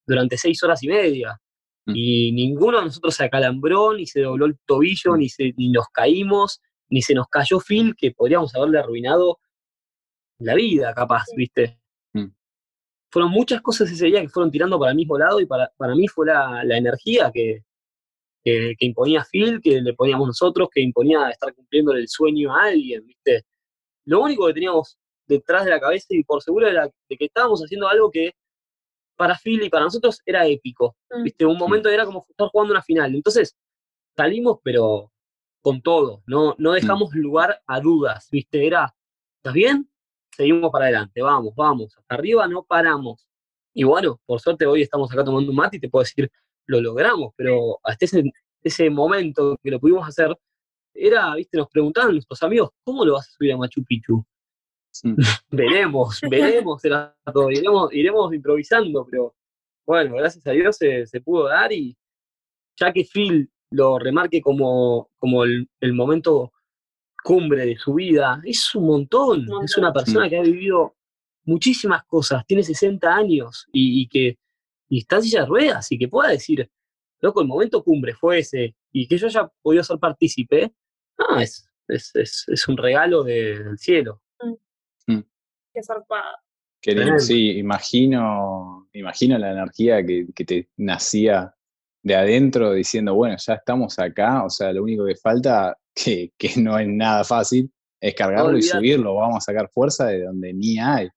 durante seis horas y media. Mm. Y ninguno de nosotros se acalambró, ni se dobló el tobillo, mm. ni, se, ni nos caímos, ni se nos cayó Phil, que podríamos haberle arruinado la vida, capaz, ¿viste? Mm. Fueron muchas cosas ese día que fueron tirando para el mismo lado y para, para mí fue la, la energía que, que, imponía Phil, que le poníamos nosotros, que imponía estar cumpliendo el sueño a alguien, ¿viste? Lo único que teníamos detrás de la cabeza y por seguro era de que estábamos haciendo algo que para Phil y para nosotros era épico. Mm. ¿viste? Un momento era como estar jugando una final. Entonces salimos, pero con todo, no, no dejamos mm. lugar a dudas, ¿viste? Era ¿estás bien? Seguimos para adelante, vamos, vamos, hasta arriba no paramos. Y bueno, por suerte hoy estamos acá tomando un mate y te puedo decir, lo logramos, pero hasta ese, ese momento que lo pudimos hacer, era, viste, nos preguntaban nuestros amigos, ¿cómo lo vas a subir a Machu Picchu? [laughs] veremos, [laughs] veremos, era todo, iremos, iremos improvisando, pero bueno, gracias a Dios se, se pudo dar y ya que Phil lo remarque como, como el, el, momento cumbre de su vida, es un montón, es una persona que ha vivido muchísimas cosas, tiene 60 años y, y que y está en silla de ruedas y que pueda decir, loco, el momento cumbre fue ese y que yo haya podido ser partícipe, ah, es, es, es, es un regalo de, del cielo. Mm. Qué zarpada. Que, sí, imagino, imagino la energía que, que te nacía de adentro diciendo, bueno, ya estamos acá, o sea, lo único que falta, que, que no es nada fácil, es cargarlo y subirlo, vamos a sacar fuerza de donde ni hay.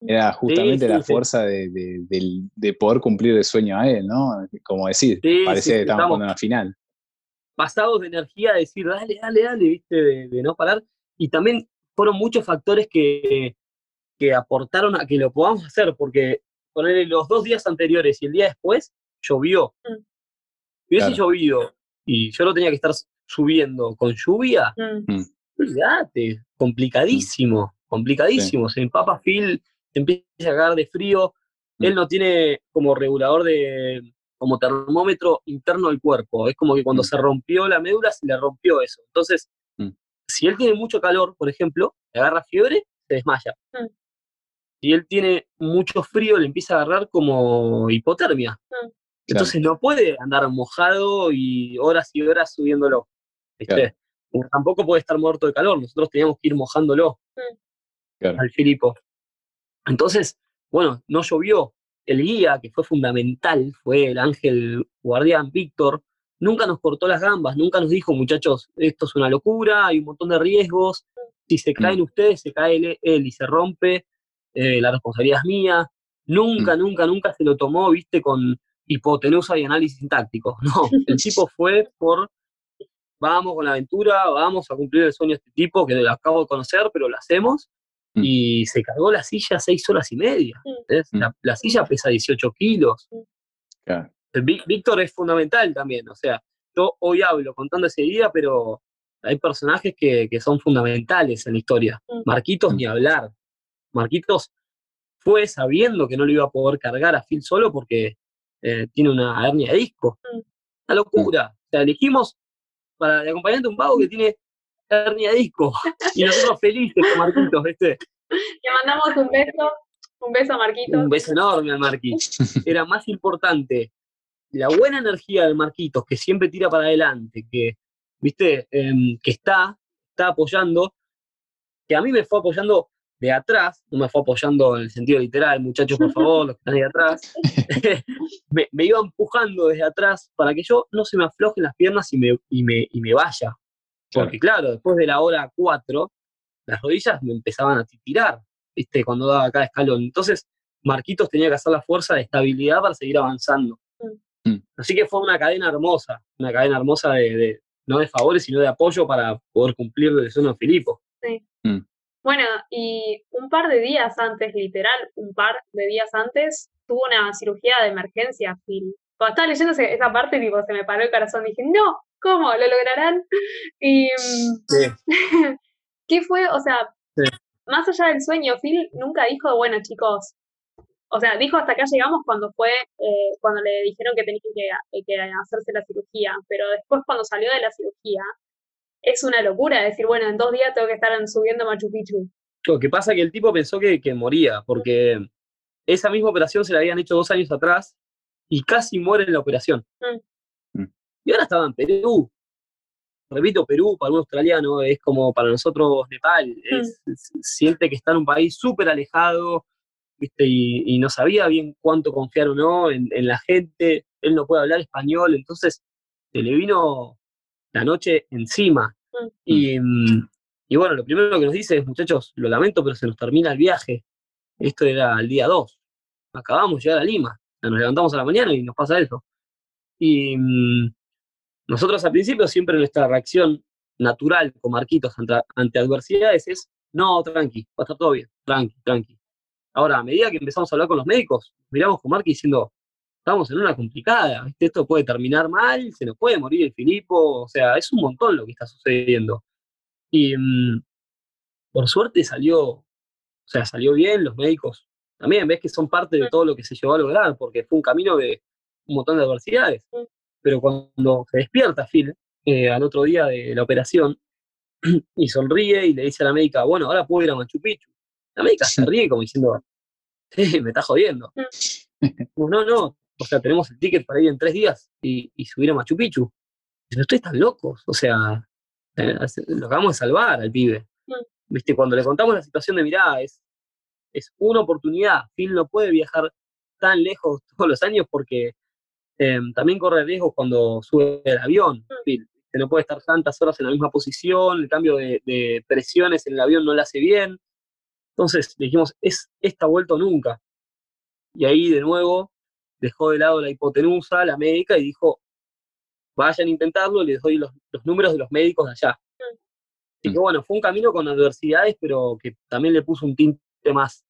Era justamente Sí, sí, la sí. fuerza de, de- poder cumplir el sueño a él, ¿no? Como decir, Sí, parecía sí, que estábamos jugando una final. pasados de energía de decir, dale, dale, dale, viste, de, de no parar. Y también fueron muchos factores que, que aportaron a que lo podamos hacer, porque ponerle los dos días anteriores y el día después, llovió. Mm. Si hubiese Claro. llovido y yo lo tenía que estar subiendo con lluvia, Mm. olvídate, complicadísimo, complicadísimo. Se empapa Phil, se empieza a cagar de frío. Mm. Él no tiene como regulador de, como termómetro interno del cuerpo. Es como que cuando Mm. se rompió la médula, se le rompió eso. Entonces, Mm. si él tiene mucho calor, por ejemplo, le agarra fiebre, se desmaya. Mm. Si él tiene mucho frío, le empieza a agarrar como hipotermia. Mm. Entonces no puede andar mojado y horas y horas subiéndolo. ¿viste? Claro. Tampoco puede estar muerto de calor. Nosotros teníamos que ir mojándolo Claro. al Filipo. Entonces, bueno, no llovió. El guía, que fue fundamental, fue el ángel guardián Víctor, nunca nos cortó las gambas, nunca nos dijo, muchachos, esto es una locura, hay un montón de riesgos, si se caen ustedes, se cae él, él y se rompe, eh, la responsabilidad es mía. Nunca, nunca, nunca se lo tomó, viste, con hipotenusa y análisis sintáctico. [laughs] No, el [laughs] tipo fue por, vamos con la aventura, vamos a cumplir el sueño de este tipo, que lo acabo de conocer, pero lo hacemos Mm. Y se cargó la silla seis horas y media. Mm. Mm. La, la silla pesa 18 kilos. Claro. Ví- Víctor es fundamental también, o sea, yo hoy hablo contando ese día, pero hay personajes que, que son fundamentales en la historia. Mm. Marquitos Mm. ni hablar. Marquitos fue sabiendo que no lo iba a poder cargar a Phil solo porque eh, tiene una hernia de disco. Mm. Una locura. O sea, elegimos para el acompañante un vago que tiene hernia disco. [laughs] Y nosotros felices con Marquitos, ¿viste? Le mandamos un beso, un beso a Marquitos. Un beso enorme al Marquitos. [laughs] Era más importante la buena energía del Marquitos, que siempre tira para adelante, que, viste, Em, que está, está apoyando, que a mí me fue apoyando de atrás, no me fue apoyando en el sentido literal, muchachos, por favor, los que están ahí atrás, [laughs] me, me iba empujando desde atrás para que yo no se me aflojen las piernas y me, y me, y me vaya. Porque claro, después de la hora 4, las rodillas me empezaban a tirar, ¿viste? Cuando daba cada escalón. Entonces, Marquitos tenía que hacer la fuerza de estabilidad para seguir avanzando. Mm. Así que fue una cadena hermosa, una cadena hermosa de, de- no de favores, sino de apoyo para poder cumplir el sueño de Filipo. Bueno, y un par de días antes, literal, un par de días antes, tuvo una cirugía de emergencia, Phil. Cuando estaba leyendo esa parte, tipo, se me paró el corazón. Dije, no, ¿cómo? ¿Lo lograrán? Y, mm, [laughs] ¿qué fue? O sea, Sí. más allá del sueño, Phil nunca dijo, bueno, chicos, o sea, dijo hasta acá llegamos cuando fue, eh, cuando le dijeron que tenía que, que hacerse la cirugía, pero después cuando salió de la cirugía, es una locura decir, bueno, en dos días tengo que estar subiendo Machu Picchu. Lo que pasa es que el tipo pensó que, que moría, porque esa misma operación se la habían hecho dos años atrás y casi muere en la operación. Mm. Y ahora estaba en Perú. Repito, Perú para un australiano es como para nosotros Nepal. Es- es- siente que está en un país súper alejado ¿viste? Y, y no sabía bien cuánto confiar o no en, en la gente. Él no puede hablar español, entonces se le vino la noche encima. Mm. Y, y bueno, lo primero que nos dice es, muchachos, lo lamento, pero se nos termina el viaje. Esto era el día 2. Acabamos de llegar a Lima. O sea, nos levantamos a la mañana y nos pasa eso. Y nosotros al principio siempre nuestra reacción natural con Marquitos ante, ante adversidades es no, tranqui, va a estar todo bien, tranqui, tranqui. Ahora, a medida que empezamos a hablar con los médicos, miramos con Marky diciendo, estamos en una complicada, esto puede terminar mal, se nos puede morir el Filipo, o sea, es un montón lo que está sucediendo. Y mm, por suerte salió, o sea, salió bien, los médicos también, ves que son parte de todo lo que se llevó a lograr, porque fue un camino de un montón de adversidades. Pero cuando se despierta Phil, eh, al otro día de la operación, y sonríe y le dice a la médica, bueno, ahora puedo ir a Machu Picchu. La médica se ríe como diciendo, sí, me está jodiendo. no, no, o sea, tenemos el ticket para ir en tres días y, subir a Machu Picchu. Pero ustedes están locos, o sea, eh, lo acabamos de salvar al pibe. Viste, cuando le contamos la situación de mirá, es, es una oportunidad. Phil no puede viajar tan lejos [laughs] todos los años porque em, también corre riesgos cuando sube el avión. Phil no puede estar tantas horas en la misma posición, el cambio de, presiones en el avión no le hace bien. Entonces dijimos, es esta vuelta nunca. Y ahí de nuevo dejó de lado la hipotenusa, la médica, y dijo, vayan a intentarlo, les doy los, números de los médicos de allá. Así que bueno, fue un camino con adversidades, pero que también le puso un tinte más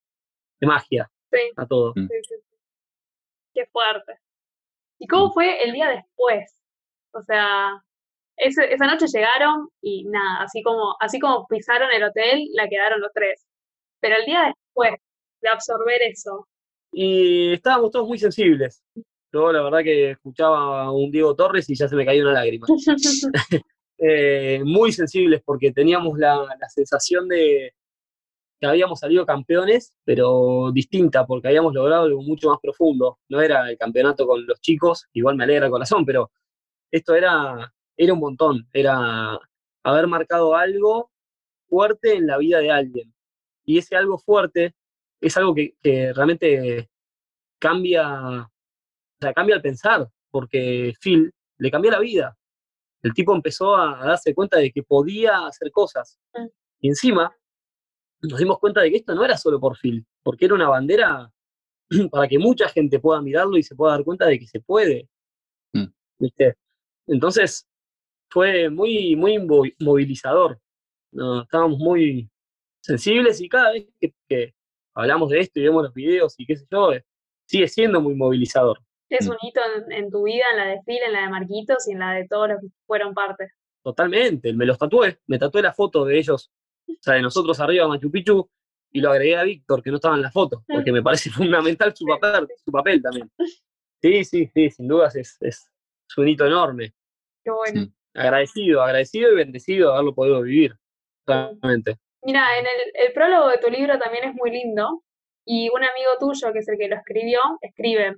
de magia a todo. Sí, sí, Qué fuerte. ¿Y cómo fue el día después? O sea, esa noche llegaron y nada, así como, así como pisaron el hotel, la quedaron los tres. Pero el día después de absorber eso. Y estábamos todos muy sensibles. Yo la verdad que escuchaba a un Diego Torres y ya se me cayó una lágrima. [laughs] [laughs] Eh, muy sensibles porque teníamos la, la sensación de que habíamos salido campeones, pero distinta, porque habíamos logrado algo mucho más profundo. No era el campeonato con los chicos, igual me alegra el corazón, pero esto era era un montón, era haber marcado algo fuerte en la vida de alguien. Y ese algo fuerte es algo que, realmente cambia, o sea, cambia el pensar, porque Phil le cambió la vida. El tipo empezó a, darse cuenta de que podía hacer cosas. Mm. Y encima nos dimos cuenta de que esto no era solo por Phil, porque era una bandera [clears throat] para que mucha gente pueda mirarlo y se pueda dar cuenta de que se puede. Mm. ¿Viste? Entonces, fue muy, muy movilizador. ¿no? Estábamos muy sensibles y cada vez que, hablamos de esto y vemos los videos y qué sé yo, eh, sigue siendo muy movilizador. Es mm. un hito en, tu vida, en la de Phil, en la de Marquitos y en la de todos los que fueron parte. Totalmente, me los tatué, me tatué la foto de ellos, o sea, de nosotros arriba de Machu Picchu, y lo agregué a Víctor, que no estaba en la foto, porque me parece [laughs] fundamental su papel, su papel también. Sí, sí, sí, sin dudas es, es, un hito enorme. Qué bueno agradecido, agradecido y bendecido de haberlo podido vivir. Realmente. Mira, en el, el prólogo de tu libro también es muy lindo. Y un amigo tuyo, que es el que lo escribió, escribe: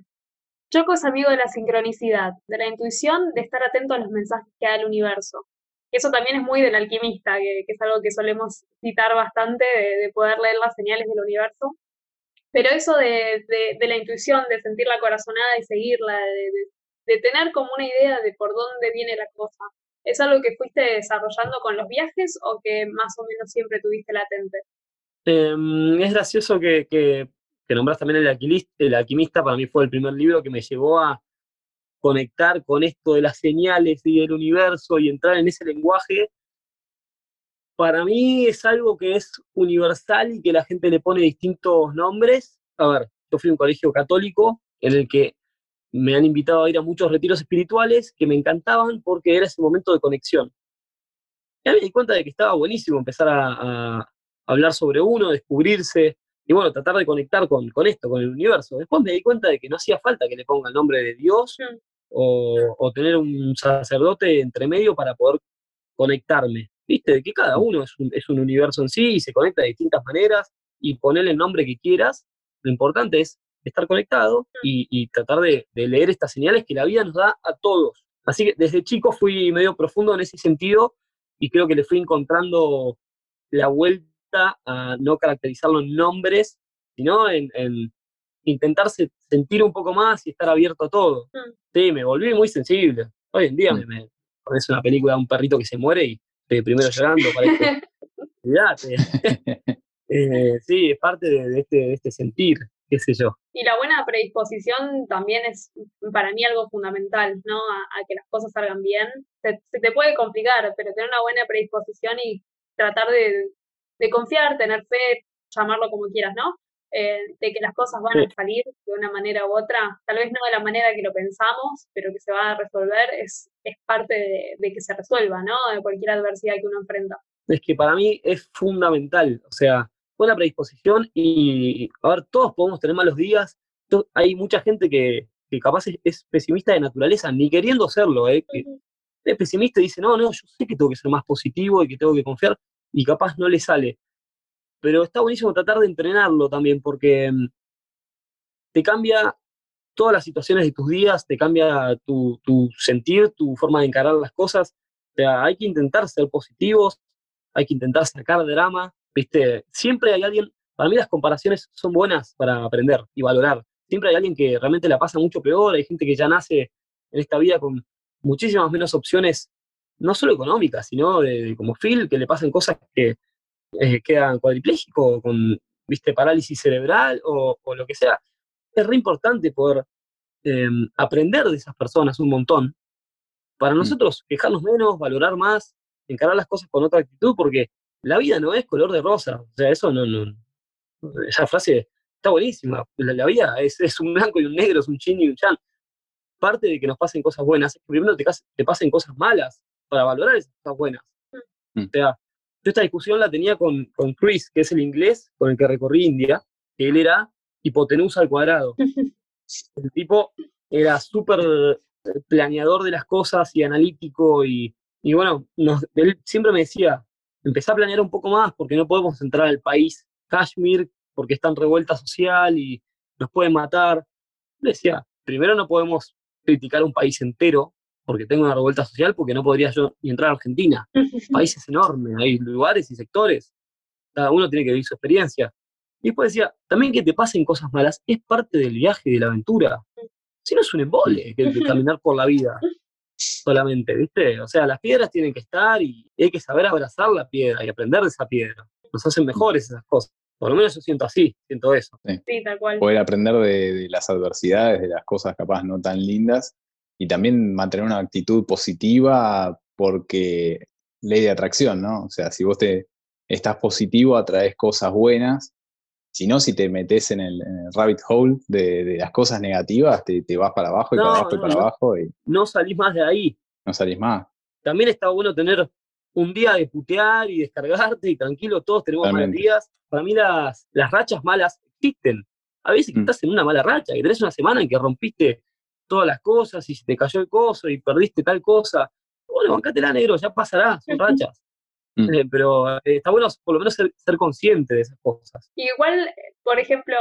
Choco es amigo de la sincronicidad, de la intuición, de estar atento a los mensajes que da el universo. Eso también es muy del alquimista, que, es algo que solemos citar bastante, de, poder leer las señales del universo. Pero eso de, de, la intuición, de sentir la corazonada y seguirla, de, tener como una idea de por dónde viene la cosa, ¿Es algo que fuiste desarrollando con los viajes o que más o menos siempre tuviste latente? Em, es gracioso que, que, nombras también el el alquimista, para mí fue el primer libro que me llevó a conectar con esto de las señales y del universo y entrar en ese lenguaje. Para mí es algo que es universal y que la gente le pone distintos nombres. A ver, yo fui a un colegio católico en el que me han invitado a ir a muchos retiros espirituales que me encantaban porque era ese momento de conexión. Y me di cuenta de que estaba buenísimo empezar a, hablar sobre uno, descubrirse y bueno, tratar de conectar con, con, esto, con el universo. Después me di cuenta de que no hacía falta que le ponga el nombre de Dios mm. O, o, tener un sacerdote entre medio para poder conectarme. Viste, de que cada uno es un, es un universo en sí y se conecta de distintas maneras y ponerle el nombre que quieras. Lo importante es estar conectado y, tratar de, leer estas señales que la vida nos da a todos. Así que desde chico fui medio profundo en ese sentido y creo que le fui encontrando la vuelta a no caracterizarlo en nombres, sino en, en intentarse sentir un poco más y estar abierto a todo. Mm. Sí, me volví muy sensible. Hoy en día mm. me, pones una película de un perrito que se muere y estoy primero llorando. Parece, [laughs] [laughs] eh, sí, es parte de, este, de este sentir qué sé yo. Y la buena predisposición también es para mí algo fundamental, ¿no? A, que las cosas salgan bien. Se, te puede complicar, pero tener una buena predisposición y tratar de, de confiar, tener fe, llamarlo como quieras, ¿no? Eh, de que las cosas van a salir de una manera u otra, tal vez no de la manera que lo pensamos, pero que se va a resolver, es, es parte de, de que se resuelva, ¿no? De cualquier adversidad que uno enfrenta. Es que para mí es fundamental, o sea, buena predisposición y, a ver, todos podemos tener malos días, hay mucha gente que, que capaz es, pesimista de naturaleza, ni queriendo serlo, ¿eh? que es pesimista y dice, no, no, yo sé que tengo que ser más positivo y que tengo que confiar, y capaz no le sale pero está buenísimo tratar de entrenarlo también porque mm, te cambia todas las situaciones de tus días, te cambia tu, sentir, tu forma de encarar las cosas. O sea, hay que intentar ser positivos, hay que intentar sacar drama, ¿viste? Siempre hay alguien, para mí las comparaciones son buenas para aprender y valorar. Siempre hay alguien que realmente la pasa mucho peor, hay gente que ya nace en esta vida con muchísimas menos opciones, no solo económicas, sino de como Phil, que le pasan cosas que, eh, quedan cuadripléjicos, con ¿viste? parálisis cerebral o, lo que sea. Es re importante poder em, aprender de esas personas un montón para mm. nosotros quejarnos menos, valorar más, encarar las cosas con otra actitud, porque la vida no es color de rosa. O sea, eso no, no esa frase está buenísima. La, vida es, es, un blanco y un negro, es un chin y un chan. Parte de que nos pasen cosas buenas es que primero te, te pasen cosas malas para valorar esas cosas buenas. Mm. O sea, yo esta discusión la tenía con, con Chris, que es el inglés con el que recorrí India, que él era hipotenusa al cuadrado. [laughs] El tipo era súper eh, planeador de las cosas y analítico y, y bueno, él siempre me decía, empecé a planear un poco más porque no podemos entrar al país Kashmir porque está en revuelta social y nos pueden matar. Le decía, primero no podemos criticar un país entero porque tengo una revuelta social, porque no podría yo ni entrar a Argentina. [laughs] Países enormes, hay lugares y sectores. Cada uno tiene que vivir su experiencia. Y después decía, también que te pasen cosas malas es parte del viaje y de la aventura. Si no es un embole que, caminar por la vida [laughs] solamente, ¿viste? O sea, las piedras tienen que estar y hay que saber abrazar la piedra y aprender de esa piedra. Nos hacen mejores esas cosas. Por lo menos yo siento así, siento eso. Sí, tal cual. Poder aprender de, de, las adversidades, de las cosas capaz no tan lindas y también mantener una actitud positiva porque ley de atracción, ¿no? O sea, si vos te estás positivo, atraes cosas buenas. Si no, si te metes en el, rabbit hole de, las cosas negativas, te, vas para abajo y para abajo y para abajo. Y no salís más de ahí. No salís más. También está bueno tener un día de putear y descargarte y tranquilo, todos tenemos malos días. Para mí las, las rachas malas existen. A veces que mm. estás en una mala racha, que tenés una semana en que rompiste todas las cosas y se te cayó el coso y perdiste tal cosa. Bueno, bancátela negro, ya pasará, son rachas. Mm. Eh, pero eh, está bueno por lo menos ser, consciente de esas cosas. Igual, por ejemplo,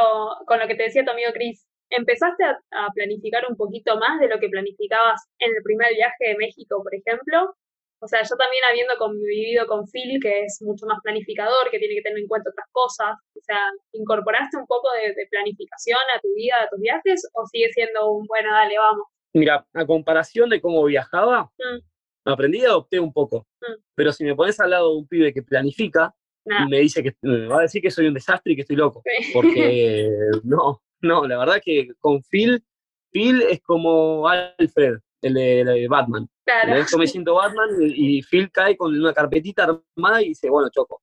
con lo que te decía tu amigo Chris, ¿empezaste a, planificar un poquito más de lo que planificabas en el primer viaje de México, por ejemplo? O sea, yo también habiendo convivido con Phil, que es mucho más planificador, que tiene que tener en cuenta otras cosas, o sea, ¿incorporaste un poco de, planificación a tu vida, a tus viajes, o sigue siendo un, bueno, dale, vamos? Mira, a comparación de cómo viajaba, mm. aprendí y adopté un poco. Mm. Pero si me pones al lado de un pibe que planifica, y me dice que me va a decir que soy un desastre y que estoy loco. [laughs] Porque no, no, la verdad que con Phil, Phil es como Alfred, el de Batman. Claro. me siento Batman y Phil cae con una carpetita armada y dice, bueno, Choco,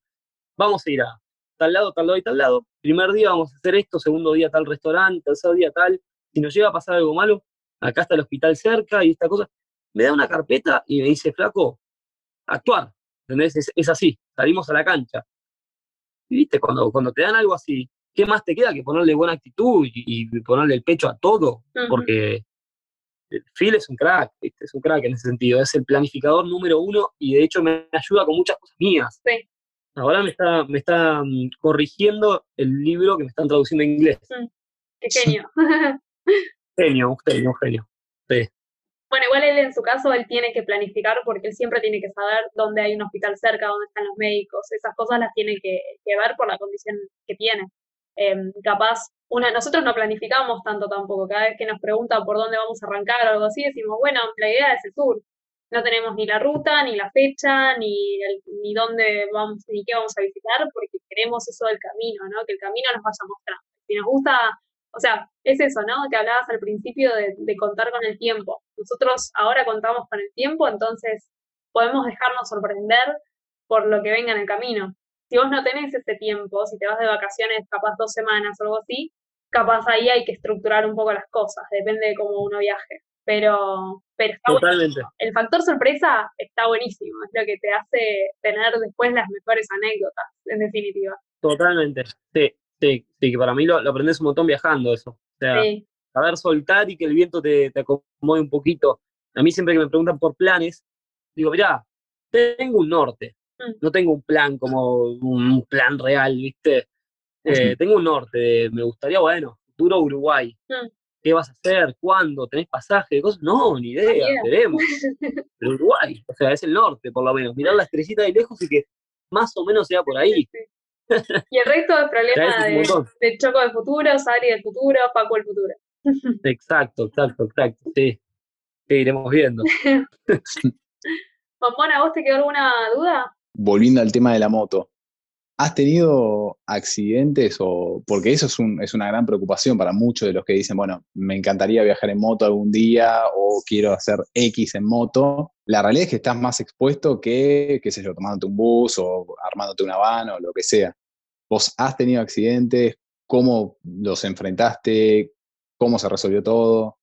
vamos a ir a tal lado, tal lado y tal lado. Primer día vamos a hacer esto, segundo día tal restaurante, tercer día tal. Si nos llega a pasar algo malo, acá está el hospital cerca y esta cosa. Me da una carpeta y me dice, flaco, actuar. ¿Entendés? Es, así, salimos a la cancha. Y viste, cuando, cuando te dan algo así, ¿qué más te queda que ponerle buena actitud y, ponerle el pecho a todo? Porque Phil es un crack, es un crack en ese sentido, es el planificador número uno y de hecho me ayuda con muchas cosas mías. Sí. Ahora me está, me está mm, corrigiendo el libro que me están traduciendo en inglés. Mm, qué genio. [laughs] genio, un genio, un genio. Sí. Bueno, igual él en su caso, él tiene que planificar porque él siempre tiene que saber dónde hay un hospital cerca, dónde están los médicos, esas cosas las tiene que, que ver por la condición que tiene. Em, capaz, una, nosotros no planificamos tanto tampoco, cada vez que nos preguntan por dónde vamos a arrancar o algo así, decimos, bueno, la idea es el tour. No tenemos ni la ruta, ni la fecha, ni, ni dónde vamos, ni qué vamos a visitar, porque queremos eso del camino, ¿no? Que el camino nos vaya mostrando. Si nos gusta, o sea, es eso, ¿no? Que hablabas al principio de, de contar con el tiempo. Nosotros ahora contamos con el tiempo, entonces podemos dejarnos sorprender por lo que venga en el camino. Si vos no tenés ese tiempo, si te vas de vacaciones capaz dos semanas o algo así, capaz ahí hay que estructurar un poco las cosas, depende de cómo uno viaje. Pero, pero está Totalmente. El factor sorpresa está buenísimo, es lo que te hace tener después las mejores anécdotas, en definitiva. Totalmente. Sí, sí, sí, que para mí lo, lo aprendes un montón viajando eso. O sea, Sí, saber soltar y que el viento te, te acomode un poquito. A mí siempre que me preguntan por planes, digo, mirá, tengo un norte. No tengo un plan como un plan real, ¿viste? Eh, tengo un norte, de, me gustaría, bueno, futuro Uruguay. Mm. ¿Qué vas a hacer? ¿Cuándo? ¿Tenés pasaje? Cosas? No, ni idea, veremos. [laughs] Pero Uruguay, o sea, es el norte por lo menos. Mirar la estrellita de lejos y que más o menos sea por ahí. Y el resto [laughs] es problema de Choco del futuro, Sari del futuro, Paco del futuro. [laughs] Exacto, exacto, exacto. Sí, sí iremos viendo. Bombona, ¿vos te quedó alguna duda? Volviendo al tema de la moto, ¿has tenido accidentes o porque eso es, un- es una gran preocupación para muchos de los que dicen, bueno, me encantaría viajar en moto algún día o quiero hacer X en moto? La realidad es que estás más expuesto que, qué sé yo, tomándote un bus o armándote una van o lo que sea. ¿Vos has tenido accidentes? ¿Cómo los enfrentaste? ¿Cómo se resolvió todo?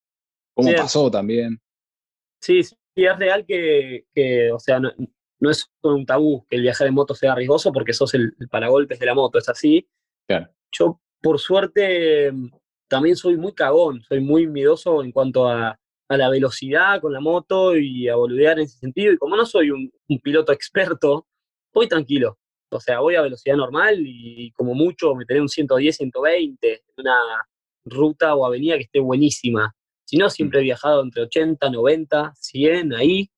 ¿Cómo pasó también? Sí, sí, es real que, que, o sea, no, no es un tabú que el viajar en moto sea riesgoso porque sos el, el paragolpes de la moto, es así. Claro. Yo, por suerte, también soy muy cagón, soy muy miedoso en cuanto a, a la velocidad con la moto y a boludear en ese sentido. Y como no soy un, un piloto experto, voy tranquilo. O sea, voy a velocidad normal y como mucho me tenés un 110, 120 en una ruta o avenida que esté buenísima. Si no, siempre he viajado entre 80, 90, 100, ahí.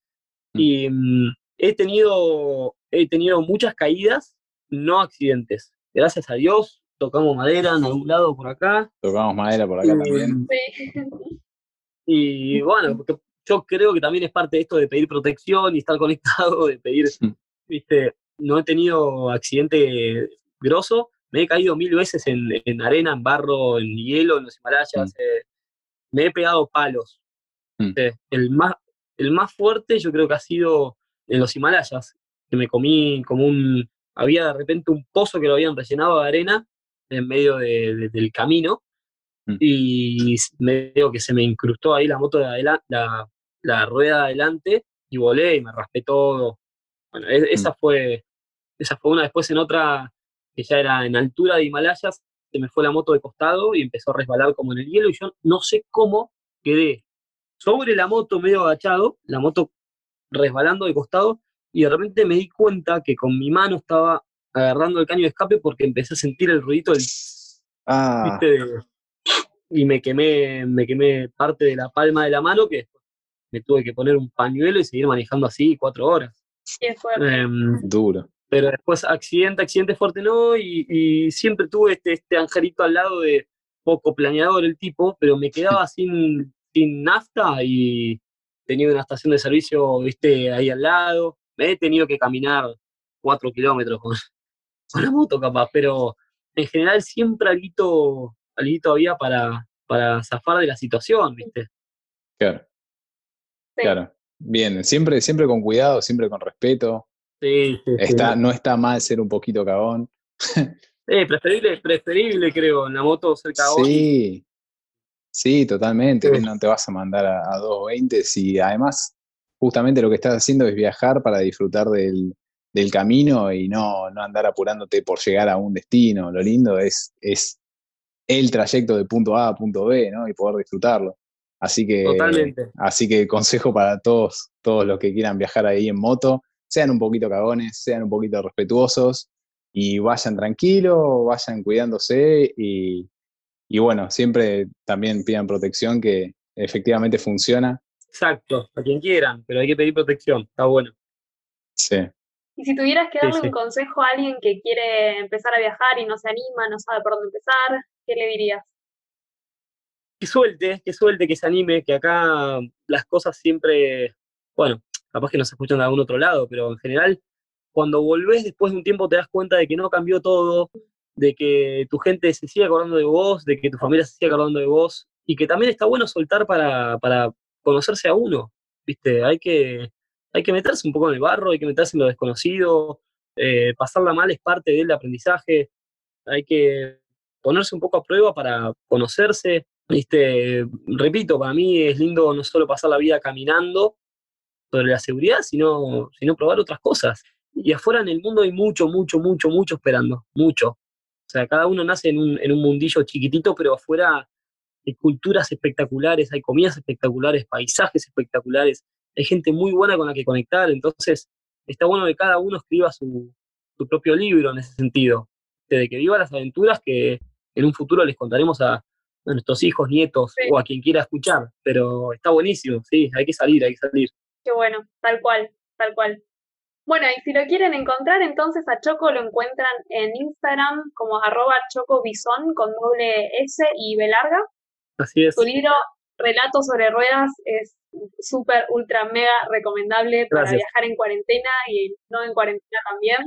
Mm. Y mm, he, tenido, he tenido muchas caídas, no accidentes. Gracias a Dios, tocamos madera en algún lado por acá. Tocamos madera por acá Y- también. Sí. Y bueno, porque yo creo que también es parte de esto de pedir protección y estar conectado, de pedir, [laughs] Mm. viste, no he tenido accidente grosso, me he caído mil veces en, en arena, en barro, en hielo, en los Himalayas, eh, me he pegado palos. Mm. Eh, el, más, el más fuerte yo creo que ha sido en los Himalayas, que me comí como un, había de repente un pozo que lo habían rellenado de arena en medio de- de- del camino Mm. y medio que se me incrustó ahí la moto de adelante, la, la rueda de adelante y volé y me raspé todo. Bueno, e- esa fue esa fue una, después en otra que ya era en altura de Himalayas, se me fue la moto de costado y empezó a resbalar como en el hielo y yo no sé cómo quedé sobre la moto medio agachado, la moto resbalando de costado y de repente me di cuenta que con mi mano estaba agarrando el caño de escape porque empecé a sentir el ruidito del Ah, ¿viste? De- y me quemé, me quemé parte de la palma de la mano que después me tuve que poner un pañuelo y seguir manejando así cuatro horas. Sí, fue. Em, duro. pero después accidente, accidente fuerte no, y, y siempre tuve este, este angelito al lado de poco planeador el tipo, pero me quedaba [laughs] sin, sin nafta y tenía una estación de servicio, viste, ahí al lado. Me he tenido que caminar cuatro kilómetros con, [laughs] con la moto capaz, pero en general siempre alguito, alguito había para, para zafar de la situación, viste. Claro, Sí. claro. Bien, siempre, siempre con cuidado, siempre con respeto. Sí, sí, sí. Está, no está mal ser un poquito cagón. [laughs] Eh, preferible, preferible creo, en la moto ser cagón. Sí, sí, totalmente. Sí. No te vas a mandar a, a 220 si además justamente lo que estás haciendo es viajar para disfrutar del, del camino y no, no andar apurándote por llegar a un destino. Lo lindo es, es el trayecto de punto A a punto B, ¿no? Y poder disfrutarlo. Así que, Totalmente. así que consejo para todos, todos los que quieran viajar ahí en moto, sean un poquito cagones, sean un poquito respetuosos y vayan tranquilos, vayan cuidándose y, y bueno, siempre también pidan protección que efectivamente funciona. Exacto, a quien quieran, pero hay que pedir protección, está bueno. Sí. Y si tuvieras que Sí, darle sí. un consejo a alguien que quiere empezar a viajar y no se anima, no sabe por dónde empezar, ¿qué le dirías? Que suelte, que suelte, que se anime, que acá las cosas siempre, bueno, capaz que no se escuchan de algún otro lado, pero en general, cuando volvés después de un tiempo te das cuenta de que no cambió todo, de que tu gente se sigue acordando de vos, de que tu familia se sigue acordando de vos, y que también está bueno soltar para, para conocerse a uno, ¿viste? Hay que, hay que meterse un poco en el barro, hay que meterse en lo desconocido, Eh, pasarla mal es parte del aprendizaje. Hay que ponerse un poco a prueba para conocerse. ¿viste? Repito, para mí es lindo no solo pasar la vida caminando sobre la seguridad, sino, sino probar otras cosas. Y afuera en el mundo hay mucho, mucho, mucho, mucho esperando, mucho. O sea, cada uno nace en un, en un mundillo chiquitito, pero afuera hay culturas espectaculares, hay comidas espectaculares, paisajes espectaculares, hay gente muy buena con la que conectar, entonces está bueno que cada uno escriba su, su propio libro en ese sentido, de que viva las aventuras que en un futuro les contaremos a, a nuestros hijos, nietos Sí. o a quien quiera escuchar, pero está buenísimo, sí, hay que salir, hay que salir. Qué bueno, tal cual, tal cual. Bueno, y si lo quieren encontrar, entonces a Choco lo encuentran en Instagram como arroba chocobison con doble S y B larga. Así es. Su libro Relatos sobre Ruedas es súper, ultra, mega recomendable para Gracias. viajar en cuarentena y no en cuarentena también.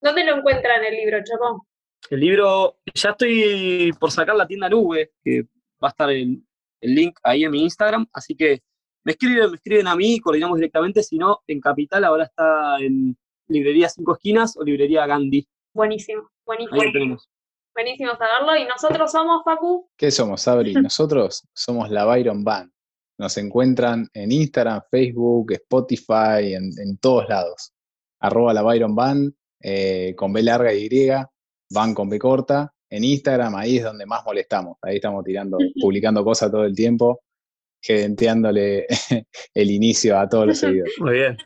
¿Dónde lo encuentran el libro, Choco? El libro, ya estoy por sacar la tienda nube, que va a estar el, el link ahí en mi Instagram, así que me escriben, me escriben a mí, coordinamos directamente, si no, en Capital ahora está en Librería Cinco Esquinas o Librería Gandhi, Buenísimo, buenísimo. ahí lo tenemos. Buenísimo saberlo. Y nosotros somos, Facu. ¿Qué somos, Sabri? [laughs] Nosotros somos la Byron Band. Nos encuentran en Instagram, Facebook, Spotify, en, en todos lados. Arroba la Byron Band, eh, con B larga y Y, Van con B corta. En Instagram, ahí es donde más molestamos. Ahí estamos tirando, [laughs] publicando cosas todo el tiempo, gedenteándole [laughs] el inicio a todos los [laughs] seguidores. Muy bien.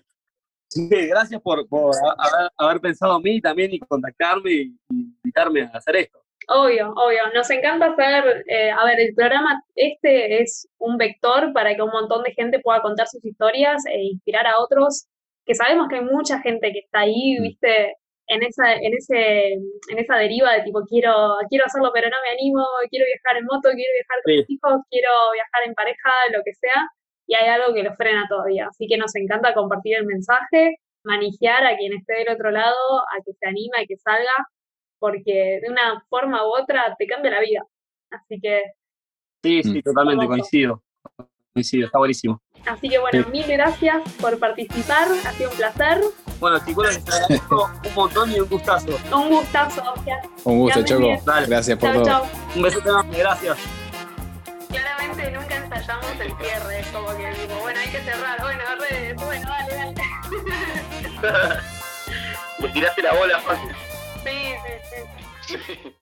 Sí, gracias por, por haber, haber pensado en mí también y contactarme y invitarme a hacer esto. Obvio, obvio. Nos encanta hacer, eh, a ver, el programa este es un vector para que un montón de gente pueda contar sus historias e inspirar a otros, que sabemos que hay mucha gente que está ahí, Mm. viste, en esa, en ese, en esa deriva de tipo quiero, quiero hacerlo pero no me animo, quiero viajar en moto, quiero viajar con Sí. mis hijos, quiero viajar en pareja, lo que sea, y hay algo que lo frena todavía. Así que nos encanta compartir el mensaje, manejar a quien esté del otro lado, a que se anima y que salga, porque de una forma u otra te cambia la vida. Así que, Sí, sí, Mm. totalmente, coincido. Coincido, está buenísimo. así que bueno, Sí. mil gracias por participar, ha sido un placer, Bueno, chicos, les agradezco un montón y un gustazo. un gustazo, Oscar. Un gusto, Choco. Dale. Gracias por todo. Un beso enorme, gracias. Claramente nunca ensayamos el cierre, es como que digo, bueno, hay que cerrar, bueno, redes, bueno, dale, dale. [laughs] Le tiraste la bola fácil. Sí, sí, sí. [laughs]